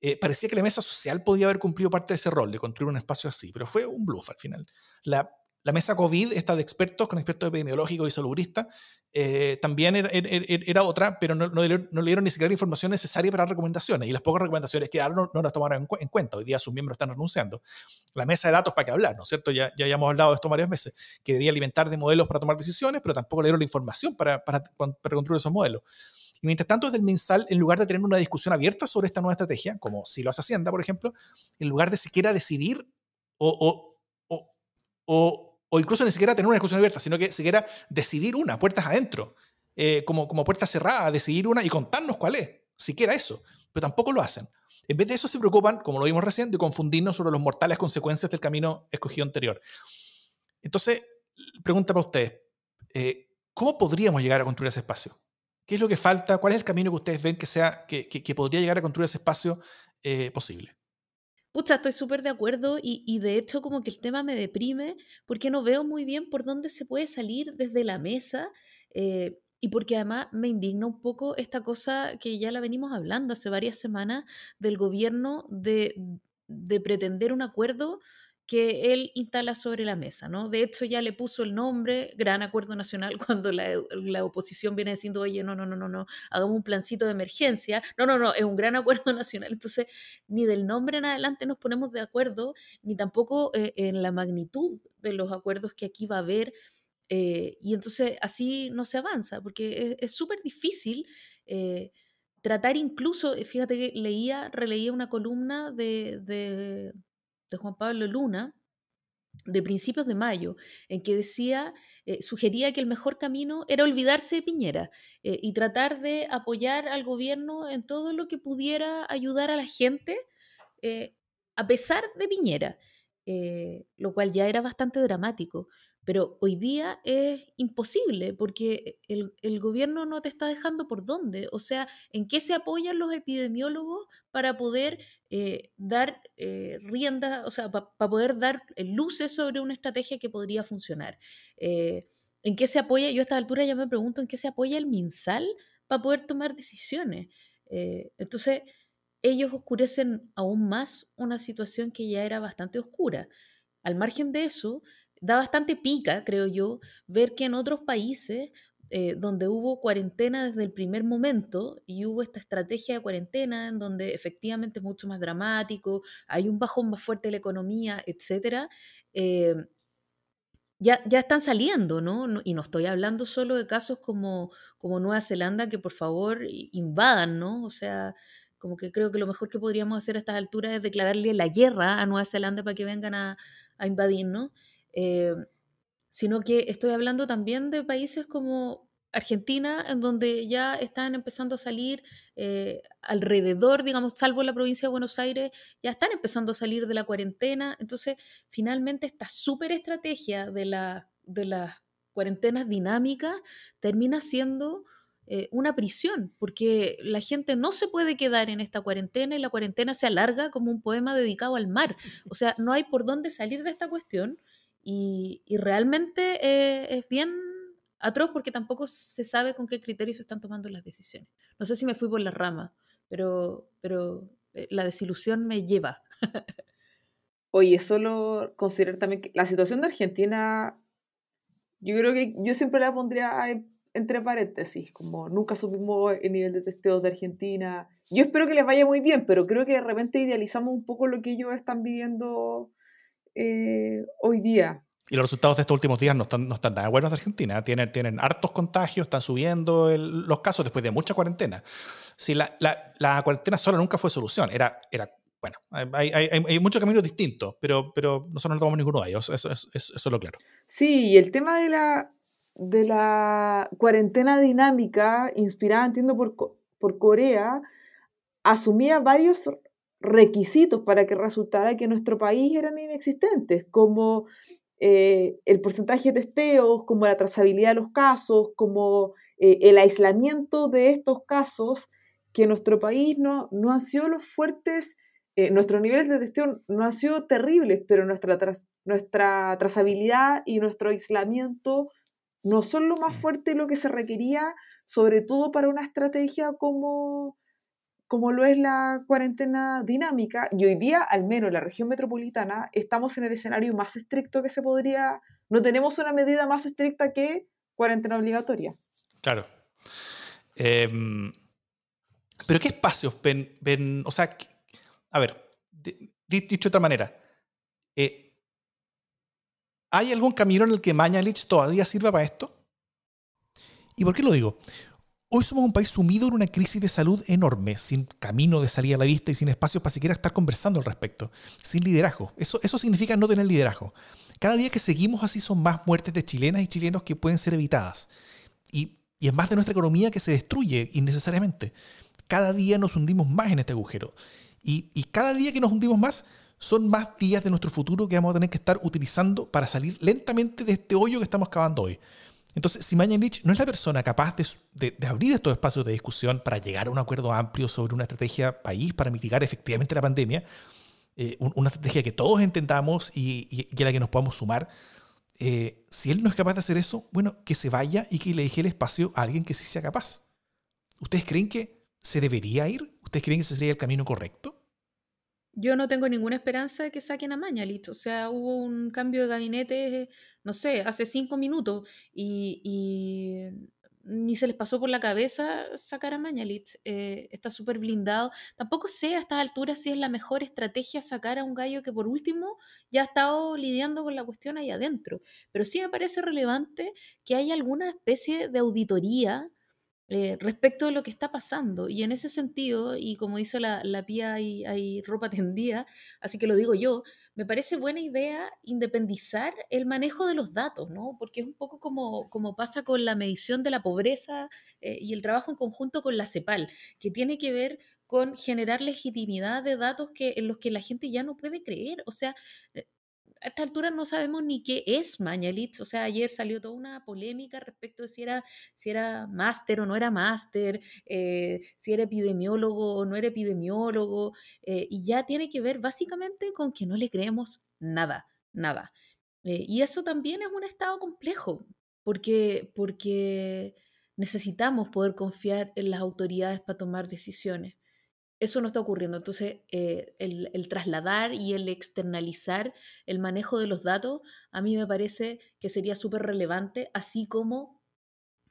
Eh, parecía que la mesa social podía haber cumplido parte de ese rol, de construir un espacio así, pero fue un bluff al final. La, la mesa COVID, esta de expertos, con expertos epidemiológicos y salubristas, eh, también era, era, era, otra, pero no, no, no, le dieron ni siquiera la información necesaria para recomendaciones. Y las pocas recomendaciones que dieron no, no las tomaron en, cu en, cuenta. Hoy día sus miembros están renunciando. La mesa de datos, ¿para qué hablar? ¿No es cierto? Ya, ya hemos hablado de esto varias veces, que debía alimentar de modelos para tomar decisiones, pero tampoco le dieron la información para, para, para construir esos modelos. Y mientras tanto, desde el MinSal, en lugar de tener una discusión abierta sobre esta nueva estrategia, como si lo hace Hacienda, por ejemplo, en lugar de siquiera decidir o, o, o, o o incluso ni siquiera tener una discusión abierta, sino que siquiera decidir una, puertas adentro, eh, como, como puerta cerrada, decidir una y contarnos cuál es, siquiera eso, pero tampoco lo hacen. En vez de eso se preocupan, como lo vimos recién, de confundirnos sobre las mortales consecuencias del camino escogido anterior. Entonces, pregunta para ustedes, eh, ¿cómo podríamos llegar a construir ese espacio? ¿Qué es lo que falta? ¿Cuál es el camino que ustedes ven que, sea, que, que, podría llegar a construir ese espacio eh, posible? Pucha, estoy súper de acuerdo y, de hecho como que el tema me deprime porque no veo muy bien por dónde se puede salir desde la mesa eh, y porque además me indigna un poco esta cosa que ya la venimos hablando hace varias semanas del gobierno de, de pretender un acuerdo que él instala sobre la mesa, ¿no? De hecho, ya le puso el nombre Gran Acuerdo Nacional cuando la, la, oposición viene diciendo, oye, no, no, no, no, no, hagamos un plancito de emergencia. No, no, no, es un Gran Acuerdo Nacional. Entonces, ni del nombre en adelante nos ponemos de acuerdo, ni tampoco eh, en la magnitud de los acuerdos que aquí va a haber. Eh, y entonces así no se avanza, porque es súper difícil. Eh, tratar incluso, fíjate que leía, releía una columna de, de de Juan Pablo Luna, de principios de mayo, en que decía, eh, sugería que el mejor camino era olvidarse de Piñera eh, y tratar de apoyar al gobierno en todo lo que pudiera ayudar a la gente, eh, a pesar de Piñera, lo cual ya era bastante dramático. Pero hoy día es imposible porque el, el, gobierno no te está dejando por dónde. O sea, ¿en qué se apoyan los epidemiólogos para poder eh, dar eh, rienda, o sea, para pa poder dar luces sobre una estrategia que podría funcionar? Eh, ¿En qué se apoya? Yo a esta altura ya me pregunto en qué se apoya el MinSal para poder tomar decisiones. Eh, entonces, ellos oscurecen aún más una situación que ya era bastante oscura. Al margen de eso, da bastante pica, creo yo, ver que en otros países eh, donde hubo cuarentena desde el primer momento y hubo esta estrategia de cuarentena en donde efectivamente es mucho más dramático, hay un bajón más fuerte de la economía, etcétera, eh, ya, ya están saliendo, ¿no? Y no estoy hablando solo de casos como, como Nueva Zelanda, que por favor invadan, ¿no? O sea, como que creo que lo mejor que podríamos hacer a estas alturas es declararle la guerra a Nueva Zelanda para que vengan a, a invadirnos. Eh, sino que estoy hablando también de países como Argentina, en donde ya están empezando a salir eh, alrededor, digamos, salvo la provincia de Buenos Aires, ya están empezando a salir de la cuarentena. Entonces, finalmente, esta súper estrategia de, la, de las cuarentenas dinámicas termina siendo eh, una prisión, porque la gente no se puede quedar en esta cuarentena y la cuarentena se alarga como un poema dedicado al mar. O sea, no hay por dónde salir de esta cuestión y, realmente eh, es bien atroz porque tampoco se sabe con qué criterios se están tomando las decisiones. No sé si me fui por la rama, pero, pero eh, la desilusión me lleva. Oye, solo considerar también que la situación de Argentina, yo creo que yo siempre la pondría entre paréntesis, como nunca supimos el nivel de testeos de Argentina. Yo espero que les vaya muy bien, pero creo que de repente idealizamos un poco lo que ellos están viviendo eh, hoy día. Y los resultados de estos últimos días no están, no están nada buenos de Argentina. Tienen, tienen hartos contagios, están subiendo los casos después de mucha cuarentena. Si la, la, la, cuarentena sola nunca fue solución, era, era bueno, hay, hay, hay, muchos caminos distintos, pero, pero nosotros no tomamos ninguno de ellos, eso, eso, eso, es lo claro. Sí, y el tema de la, de la cuarentena dinámica, inspirada, entiendo, por, por Corea, asumía varios requisitos para que resultara que nuestro país eran inexistentes, como eh, el porcentaje de testeos, como la trazabilidad de los casos, como eh, el aislamiento de estos casos, que nuestro país no, no han sido los fuertes, eh, nuestros niveles de testeo no han sido terribles, pero nuestra, nuestra trazabilidad y nuestro aislamiento no son lo más fuerte de lo que se requería, sobre todo para una estrategia como como lo es la cuarentena dinámica, y hoy día, al menos en la región metropolitana, estamos en el escenario más estricto que se podría, no tenemos una medida más estricta que cuarentena obligatoria. Claro. Em, pero ¿qué espacios ven, o sea, a ver, dicho de otra manera, eh, ¿hay algún camino en el que Mañalich todavía sirva para esto? ¿Y por qué lo digo? Hoy somos un país sumido en una crisis de salud enorme, sin camino de salida a la vista y sin espacios para siquiera estar conversando al respecto, sin liderazgo. Eso, eso significa no tener liderazgo. Cada día que seguimos así son más muertes de chilenas y chilenos que pueden ser evitadas. Y, y es más de nuestra economía que se destruye innecesariamente. Cada día nos hundimos más en este agujero. Y, y cada día que nos hundimos más, son más días de nuestro futuro que vamos a tener que estar utilizando para salir lentamente de este hoyo que estamos cavando hoy. Entonces, si Mañalich no es la persona capaz de, abrir estos espacios de discusión para llegar a un acuerdo amplio sobre una estrategia país para mitigar efectivamente la pandemia, eh, una estrategia que todos entendamos y, a la que nos podamos sumar, eh, si él no es capaz de hacer eso, bueno, que se vaya y que le deje el espacio a alguien que sí sea capaz. ¿Ustedes creen que se debería ir? ¿Ustedes creen que ese sería el camino correcto? Yo no tengo ninguna esperanza de que saquen a Mañalich. O sea, hubo un cambio de gabinete no sé, hace cinco minutos y, ni se les pasó por la cabeza sacar a Mañalich. Eh, está súper blindado. Tampoco sé a estas alturas si es la mejor estrategia sacar a un gallo que por último ya ha estado lidiando con la cuestión ahí adentro. Pero sí me parece relevante que haya alguna especie de auditoría eh, respecto de lo que está pasando. Y en ese sentido, y como dice la, la pía, hay, hay, ropa tendida, así que lo digo yo, me parece buena idea independizar el manejo de los datos, ¿no? Porque es un poco como, como pasa con la medición de la pobreza eh, y el trabajo en conjunto con la CEPAL, que tiene que ver con generar legitimidad de datos que, en los que la gente ya no puede creer. O sea, eh, a esta altura no sabemos ni qué es Mañalich. O sea, ayer salió toda una polémica respecto de si era, si era máster o no era máster, eh, si era epidemiólogo o no era epidemiólogo, eh, y ya tiene que ver básicamente con que no le creemos nada, nada. Eh, y eso también es un estado complejo, porque, porque necesitamos poder confiar en las autoridades para tomar decisiones eso no está ocurriendo. Entonces, eh, el, trasladar y el externalizar el manejo de los datos, a mí me parece que sería súper relevante, así como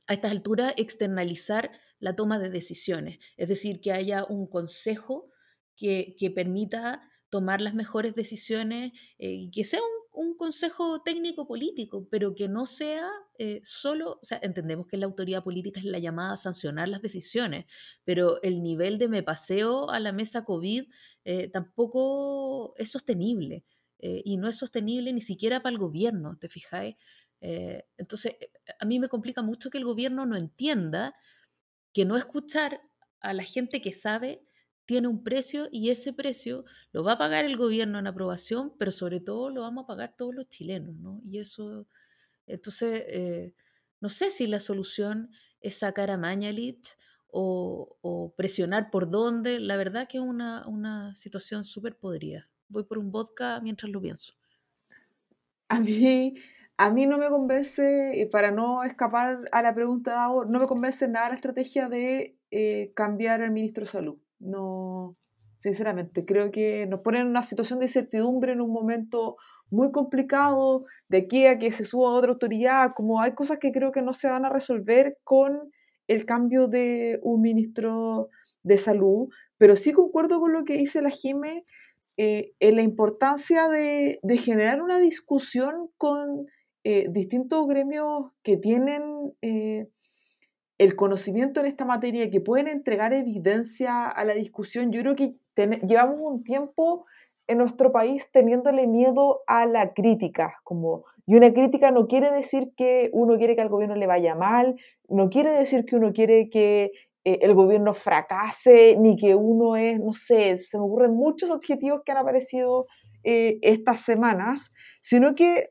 a estas alturas externalizar la toma de decisiones, es decir, que haya un consejo que, permita tomar las mejores decisiones eh, que sea un, consejo técnico político, pero que no sea eh, solo, o sea, entendemos que la autoridad política es la llamada a sancionar las decisiones, pero el nivel de me paseo a la mesa COVID eh, tampoco es sostenible y no es sostenible ni siquiera para el gobierno, ¿te fijáis? entonces, a mí me complica mucho que el gobierno no entienda que no escuchar a la gente que sabe tiene un precio y ese precio lo va a pagar el gobierno en aprobación, pero sobre todo lo vamos a pagar todos los chilenos, ¿no? Y eso, entonces, eh, no sé si la solución es sacar a Mañalich o, presionar por dónde, la verdad que es una, una situación súper podrida. Voy por un vodka mientras lo pienso. A mí, a mí no me convence, para no escapar a la pregunta de ahora, no me convence nada la estrategia de eh, cambiar al ministro de Salud. No, sinceramente, creo que nos ponen en una situación de incertidumbre en un momento muy complicado, de aquí a que se suba otra autoridad, como hay cosas que creo que no se van a resolver con el cambio de un ministro de salud, pero sí concuerdo con lo que dice la Jime eh, en la importancia de, de, generar una discusión con eh, distintos gremios que tienen eh, el conocimiento en esta materia, que pueden entregar evidencia a la discusión. Yo creo que llevamos un tiempo en nuestro país teniéndole miedo a la crítica, como y una crítica no quiere decir que uno quiere que al gobierno le vaya mal, no quiere decir que uno quiere que eh, el gobierno fracase, ni que uno es, no sé, se me ocurren muchos objetivos que han aparecido estas semanas, sino que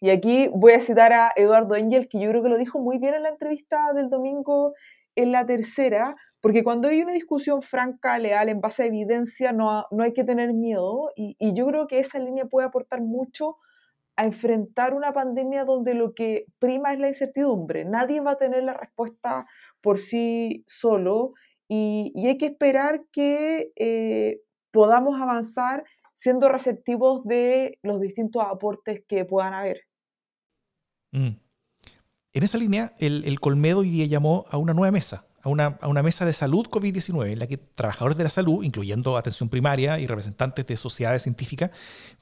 y aquí voy a citar a Eduardo Engel, que yo creo que lo dijo muy bien en la entrevista del domingo en la tercera, porque cuando hay una discusión franca, leal, en base a evidencia, no, no hay que tener miedo. Y, yo creo que esa línea puede aportar mucho a enfrentar una pandemia donde lo que prima es la incertidumbre. Nadie va a tener la respuesta por sí solo y, y hay que esperar que eh, podamos avanzar siendo receptivos de los distintos aportes que puedan haber. Mm. En esa línea, el, Colmedo hoy día llamó a una nueva mesa, a una, mesa de salud COVID-19, en la que trabajadores de la salud, incluyendo atención primaria y representantes de sociedades científicas,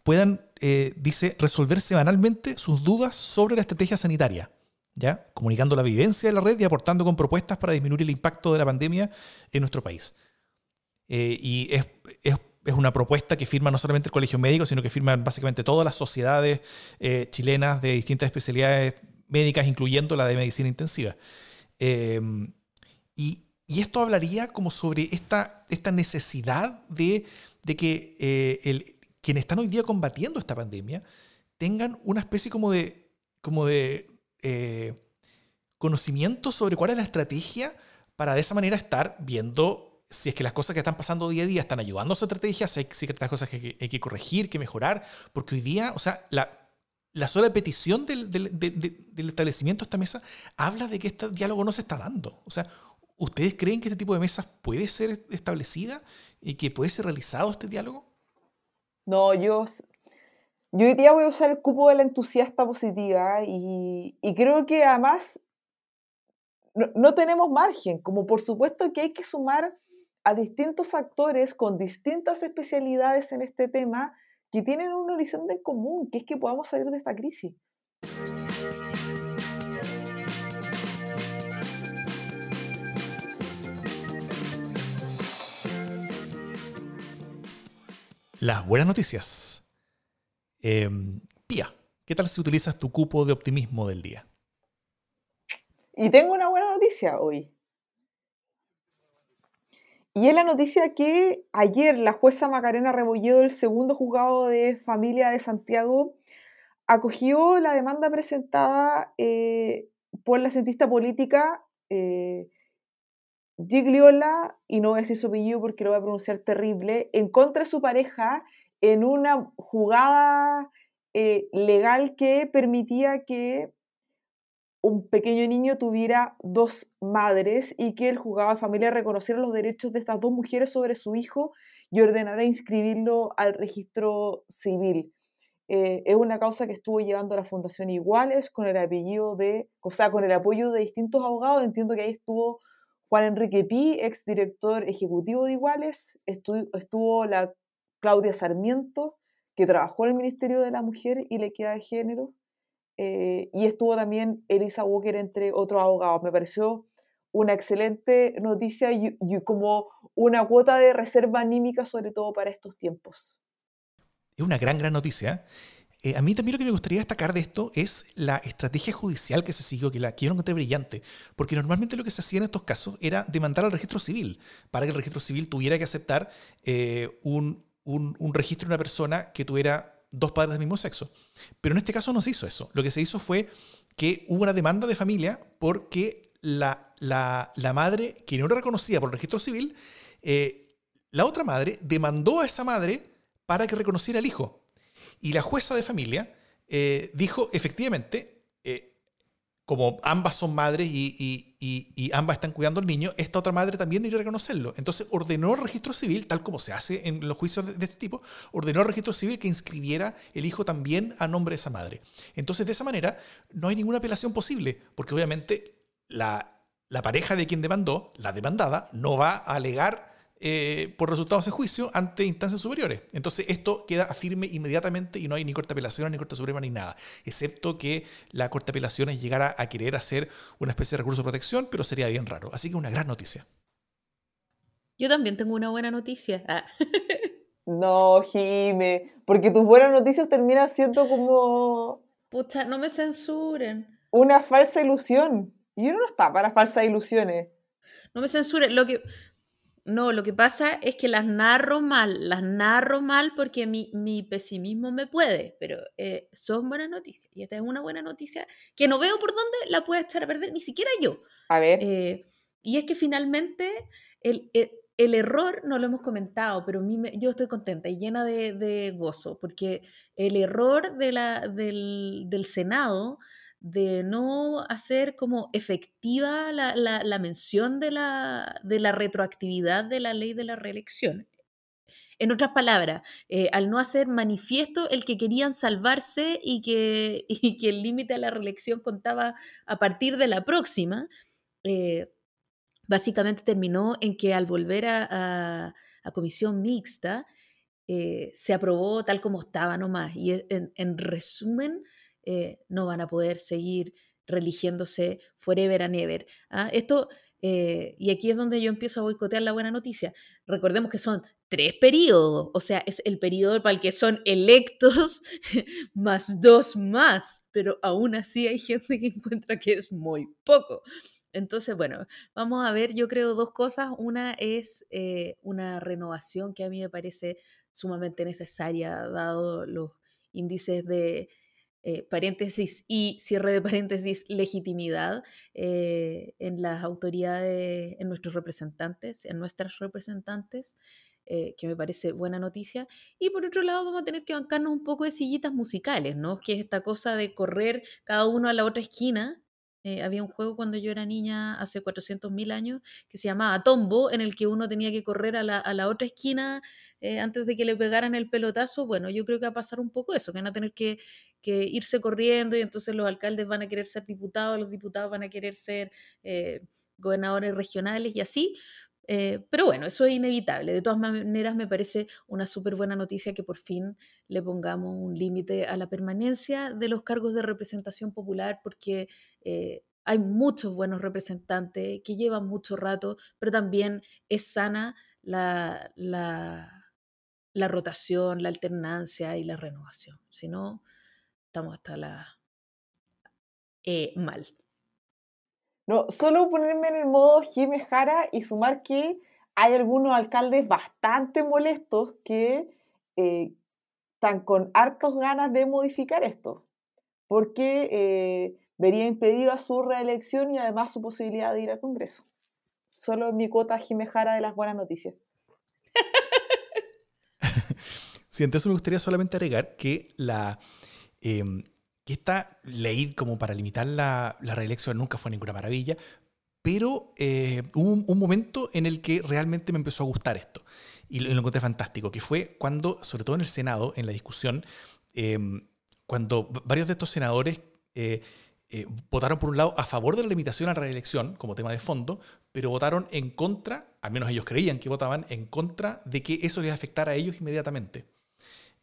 puedan, eh, dice, resolver semanalmente sus dudas sobre la estrategia sanitaria, ¿ya? comunicando la evidencia de la red y aportando con propuestas para disminuir el impacto de la pandemia en nuestro país. Eh, y es es una propuesta que firma no solamente el Colegio Médico, sino que firman básicamente todas las sociedades eh, chilenas de distintas especialidades médicas, incluyendo la de medicina intensiva. Em, y, esto hablaría como sobre esta, esta necesidad de, que eh, el, quienes están hoy día combatiendo esta pandemia tengan una especie como de, como de eh, conocimiento sobre cuál es la estrategia para de esa manera estar viendo si es que las cosas que están pasando día a día están ayudando a esa estrategia, si hay ciertas cosas que hay que corregir, que mejorar, porque hoy día, o sea, la, la sola petición del, del, establecimiento de esta mesa habla de que este diálogo no se está dando. O sea, ¿ustedes creen que este tipo de mesas puede ser establecida y que puede ser realizado este diálogo? No, yo, yo hoy día voy a usar el cupo de la entusiasta positiva y, y creo que además no, no, tenemos margen, como por supuesto que hay que sumar a distintos actores con distintas especialidades en este tema que tienen un horizonte en común, que es que podamos salir de esta crisis. Las buenas noticias. Em, Pía, ¿qué tal si utilizas tu cupo de optimismo del día? Y tengo una buena noticia hoy. Y es la noticia que ayer la jueza Macarena Rebolledo del segundo juzgado de familia de Santiago acogió la demanda presentada eh, por la cientista política eh, Gigliola, y no voy a decir su apellido porque lo voy a pronunciar terrible, en contra de su pareja en una jugada eh, legal que permitía que un pequeño niño tuviera dos madres y que el juzgado de familia reconociera los derechos de estas dos mujeres sobre su hijo y ordenara inscribirlo al registro civil. eh, es una causa que estuvo llevando a la Fundación Iguales con el apellido de, o sea, con el apoyo de distintos abogados. Entiendo que ahí estuvo Juan Enrique Pi, exdirector ejecutivo de Iguales, estuvo, la Claudia Sarmiento, que trabajó en el Ministerio de la Mujer y la Equidad de Género, eh, y estuvo también Elisa Walker, entre otros abogados. Me pareció una excelente noticia y, como una cuota de reserva anímica, sobre todo para estos tiempos. Es una gran, gran noticia. Eh, a mí también lo que me gustaría destacar de esto es la estrategia judicial que se siguió, que la quiero encontrar brillante, porque normalmente lo que se hacía en estos casos era demandar al registro civil, para que el registro civil tuviera que aceptar eh, un, un, un registro de una persona que tuviera dos padres del mismo sexo. Pero en este caso no se hizo eso. Lo que se hizo fue que hubo una demanda de familia porque la, la, madre, que no era reconocida por el registro civil, eh, la otra madre demandó a esa madre para que reconociera al hijo. Y la jueza de familia eh, dijo, efectivamente, como ambas son madres y, ambas están cuidando al niño, esta otra madre también debería reconocerlo. Entonces ordenó al registro civil, tal como se hace en los juicios de, este tipo, ordenó al registro civil que inscribiera el hijo también a nombre de esa madre. Entonces de esa manera no hay ninguna apelación posible, porque obviamente la, pareja de quien demandó, la demandada, no va a alegar eh, por resultados de juicio ante instancias superiores. Entonces esto queda firme inmediatamente y no hay ni Corte de Apelaciones, ni Corte Suprema, ni nada. Excepto que la Corte de Apelaciones llegara a querer hacer una especie de recurso de protección, pero sería bien raro. Así que una gran noticia. Yo también tengo una buena noticia. Ah. No, Jime, porque tus buenas noticias terminan siendo como... Pucha, no me censuren. Una falsa ilusión. Y uno no está para falsas ilusiones. No me censuren. Lo que, no, lo que pasa es que las narro mal, las narro mal porque mi, mi pesimismo me puede, pero eh, son buenas noticias. Y esta es una buena noticia que no veo por dónde la puede echar a perder, ni siquiera yo. A ver. Eh, y es que finalmente el, el, error, no lo hemos comentado, pero mí yo estoy contenta y llena de, de gozo, porque el error de la, del, del Senado de no hacer como efectiva la, mención de la, de la, retroactividad de la ley de la reelección. En otras palabras, eh, al no hacer manifiesto el que querían salvarse y que, que el límite a la reelección contaba a partir de la próxima, eh, básicamente terminó en que al volver a, comisión mixta, eh, se aprobó tal como estaba nomás. Y en resumen, eh, no van a poder seguir religiéndose forever and ever. ¿ah? Esto, eh, y aquí es donde yo empiezo a boicotear la buena noticia. Recordemos que son tres periodos, o sea, es el periodo para el que son electos más dos más, pero aún así hay gente que encuentra que es muy poco. Entonces, bueno, vamos a ver, yo creo dos cosas. Una es eh, una renovación que a mí me parece sumamente necesaria, dado los índices de eh, paréntesis y cierre de paréntesis, legitimidad eh, en las autoridades, en nuestros representantes, en nuestras representantes, eh, que me parece buena noticia. Y por otro lado, vamos a tener que bancarnos un poco de sillitas musicales, ¿no? Que es esta cosa de correr cada uno a la otra esquina había un juego cuando yo era niña hace 400.000 años que se llamaba Tombo, en el que uno tenía que correr a la, otra esquina antes de que le pegaran el pelotazo. Bueno, yo creo que va a pasar un poco eso, que van a tener que, irse corriendo y entonces los alcaldes van a querer ser diputados, los diputados van a querer ser eh, gobernadores regionales y así. pero bueno, eso es inevitable. De todas maneras, me parece una súper buena noticia que por fin le pongamos un límite a la permanencia de los cargos de representación popular, porque eh, hay muchos buenos representantes que llevan mucho rato, pero también es sana la, la, rotación, la alternancia y la renovación. Si no, estamos hasta la eh, mal. No, solo ponerme en el modo Jiménez Jara y sumar que hay algunos alcaldes bastante molestos que eh, están con hartas ganas de modificar esto, porque vería impedida su reelección y además su posibilidad de ir al Congreso. Solo en mi cuota Jimejara de las buenas noticias. sí, entonces me gustaría solamente agregar que la... Em, que esta ley como para limitar la, reelección nunca fue ninguna maravilla, pero eh, hubo un, momento en el que realmente me empezó a gustar esto y lo, lo encontré fantástico, que fue cuando, sobre todo en el Senado, en la discusión, em, cuando varios de estos senadores eh, eh, votaron por un lado a favor de la limitación a la reelección como tema de fondo, pero votaron en contra, al menos ellos creían que votaban en contra de que eso les afectara a ellos inmediatamente.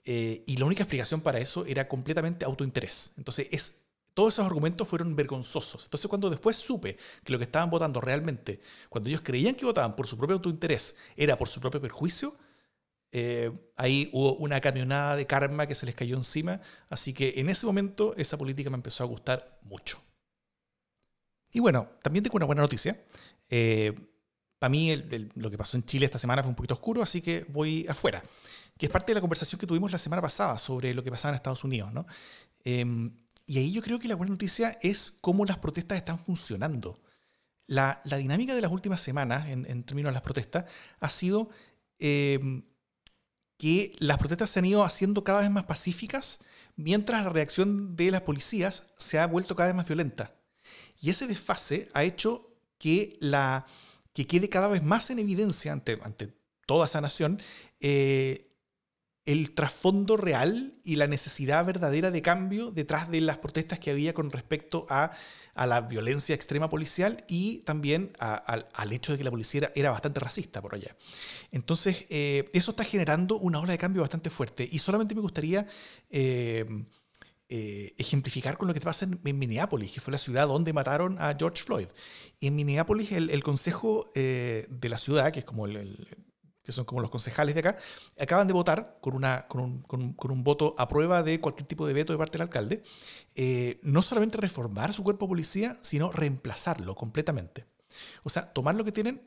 Eh, y la única explicación para eso era completamente autointerés. Entonces, es, todos esos argumentos fueron vergonzosos. Entonces, cuando después supe que lo que estaban votando realmente, cuando ellos creían que votaban por su propio autointerés, era por su propio perjuicio, eh, ahí hubo una camionada de karma que se les cayó encima, así que en ese momento esa política me empezó a gustar mucho. Y bueno, también tengo una buena noticia. Eh, para mí lo que pasó en Chile esta semana fue un poquito oscuro, así que voy afuera, que es parte de la conversación que tuvimos la semana pasada sobre lo que pasaba en Estados Unidos. ¿no? Em, y ahí yo creo que la buena noticia es cómo las protestas están funcionando. La, dinámica de las últimas semanas, en, en, términos de las protestas, ha sido em, que las protestas se han ido haciendo cada vez más pacíficas mientras la reacción de las policías se ha vuelto cada vez más violenta. Y ese desfase ha hecho que, la, que quede cada vez más en evidencia ante, ante toda esa nación eh, el trasfondo real y la necesidad verdadera de cambio detrás de las protestas que había con respecto a, la violencia extrema policial y también al hecho de que la policía era, bastante racista por allá. Entonces, eh, eso está generando una ola de cambio bastante fuerte y solamente me gustaría... Eh, eh, ejemplificar con lo que pasa en, Minneapolis, que fue la ciudad donde mataron a George Floyd. En Minneapolis, el, consejo de la ciudad, que es como el, que son como los concejales de acá, acaban de votar con, una, con, un, con, un, voto a prueba de cualquier tipo de veto de parte del alcalde, eh, no solamente reformar su cuerpo de policía, sino reemplazarlo completamente. O sea, tomar lo que tienen,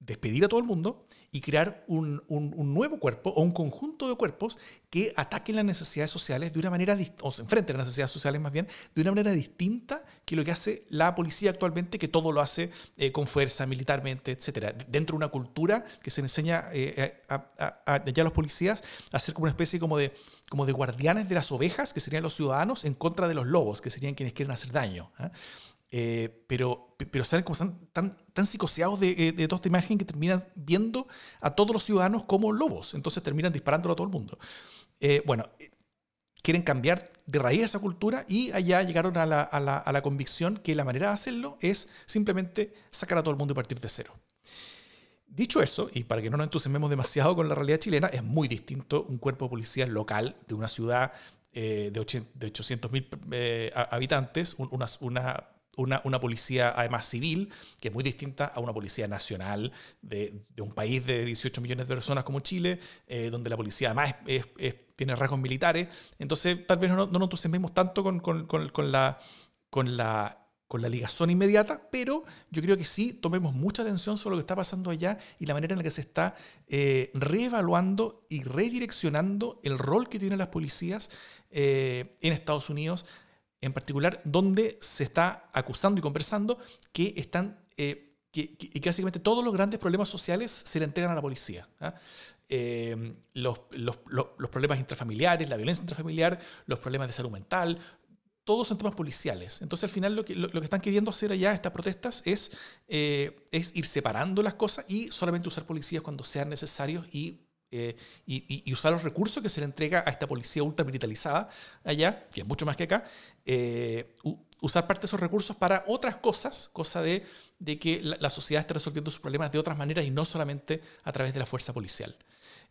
despedir a todo el mundo y crear un, nuevo cuerpo o un conjunto de cuerpos que ataquen las necesidades sociales de una manera, o se enfrenten a las necesidades sociales más bien, de una manera distinta que lo que hace la policía actualmente, que todo lo hace eh, con fuerza, militarmente, etc. Dentro de una cultura que se enseña eh, a, ya los policías a ser como una especie como de como de guardianes de las ovejas, que serían los ciudadanos, en contra de los lobos, que serían quienes quieren hacer daño. ¿ah? Eh, pero, pero salen como están tan, tan psicoseados de, de, toda esta imagen que terminan viendo a todos los ciudadanos como lobos. Entonces terminan disparándolo a todo el mundo. Eh, bueno, eh, quieren cambiar de raíz esa cultura y allá llegaron a la, a, la, a la, convicción que la manera de hacerlo es simplemente sacar a todo el mundo y partir de cero. Dicho eso, y para que no nos entusiasmemos demasiado con la realidad chilena, es muy distinto un cuerpo de policía local de una ciudad de, de 800.000 habitantes, una, una una, policía además civil, que es muy distinta a una policía nacional de, un país de 18 millones de personas como Chile, eh, donde la policía además tiene rasgos militares. Entonces, tal vez no, nos entusiasmemos tanto con, la, con, la, con la ligazón inmediata, pero yo creo que sí tomemos mucha atención sobre lo que está pasando allá y la manera en la que se está eh, reevaluando y redireccionando el rol que tienen las policías eh, en Estados Unidos en particular donde se está acusando y conversando que están eh, que, básicamente todos los grandes problemas sociales se le entregan a la policía. ¿ah? Eh, los, problemas intrafamiliares, la violencia intrafamiliar, los problemas de salud mental, todos son temas policiales. Entonces al final lo que, lo, que están queriendo hacer allá estas protestas es, eh, es ir separando las cosas y solamente usar policías cuando sean necesarios y eh, y, usar los recursos que se le entrega a esta policía ultramilitarizada allá, que es mucho más que acá, eh, usar parte de esos recursos para otras cosas, cosa de, de que la, sociedad esté resolviendo sus problemas de otras maneras y no solamente a través de la fuerza policial.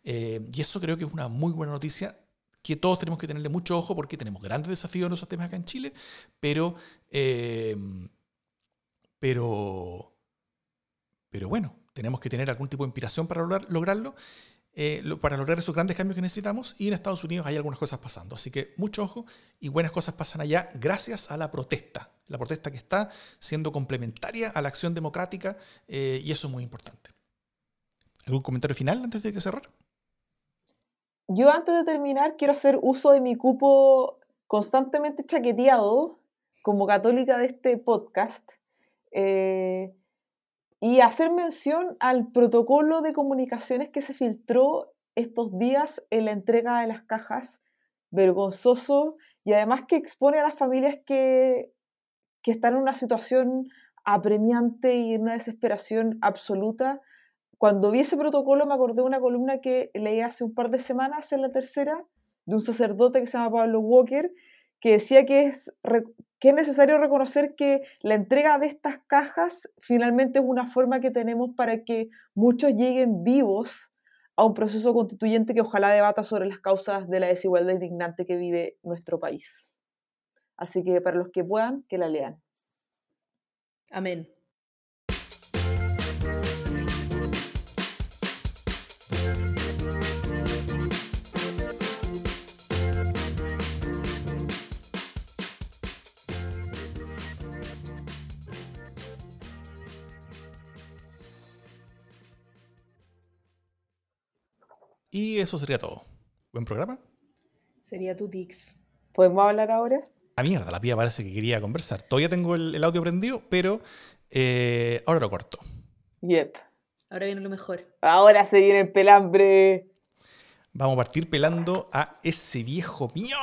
Eh, y eso creo que es una muy buena noticia que todos tenemos que tenerle mucho ojo porque tenemos grandes desafíos en esos temas acá en Chile, pero, pero, pero bueno, tenemos que tener algún tipo de inspiración para lograrlo eh, para lograr esos grandes cambios que necesitamos y en Estados Unidos hay algunas cosas pasando. Así que mucho ojo y buenas cosas pasan allá gracias a la protesta. La protesta que está siendo complementaria a la acción democrática eh, y eso es muy importante. ¿Algún comentario final antes de que cerrar? Yo antes de terminar quiero hacer uso de mi cupo constantemente chaqueteado como católica de este podcast. Eh, y hacer mención al protocolo de comunicaciones que se filtró estos días en la entrega de las cajas, vergonzoso y además que expone a las familias que, que están en una situación apremiante y en una desesperación absoluta. Cuando vi ese protocolo me acordé de una columna que leí hace un par de semanas en la tercera de un sacerdote que se llama Pablo Walker, que decía que es, que es necesario reconocer que la entrega de estas cajas finalmente es una forma que tenemos para que muchos lleguen vivos a un proceso constituyente que ojalá debata sobre las causas de la desigualdad indignante que vive nuestro país. Así que para los que puedan, que la lean. Amén. Y eso sería todo. ¿Buen programa? Sería tu Tix. ¿Podemos hablar ahora? La mierda, la pía parece que quería conversar. Todavía tengo el, audio prendido, pero eh, ahora lo corto. Yep. Ahora viene lo mejor. Ahora se viene el pelambre. Vamos a partir pelando a ese viejo mío.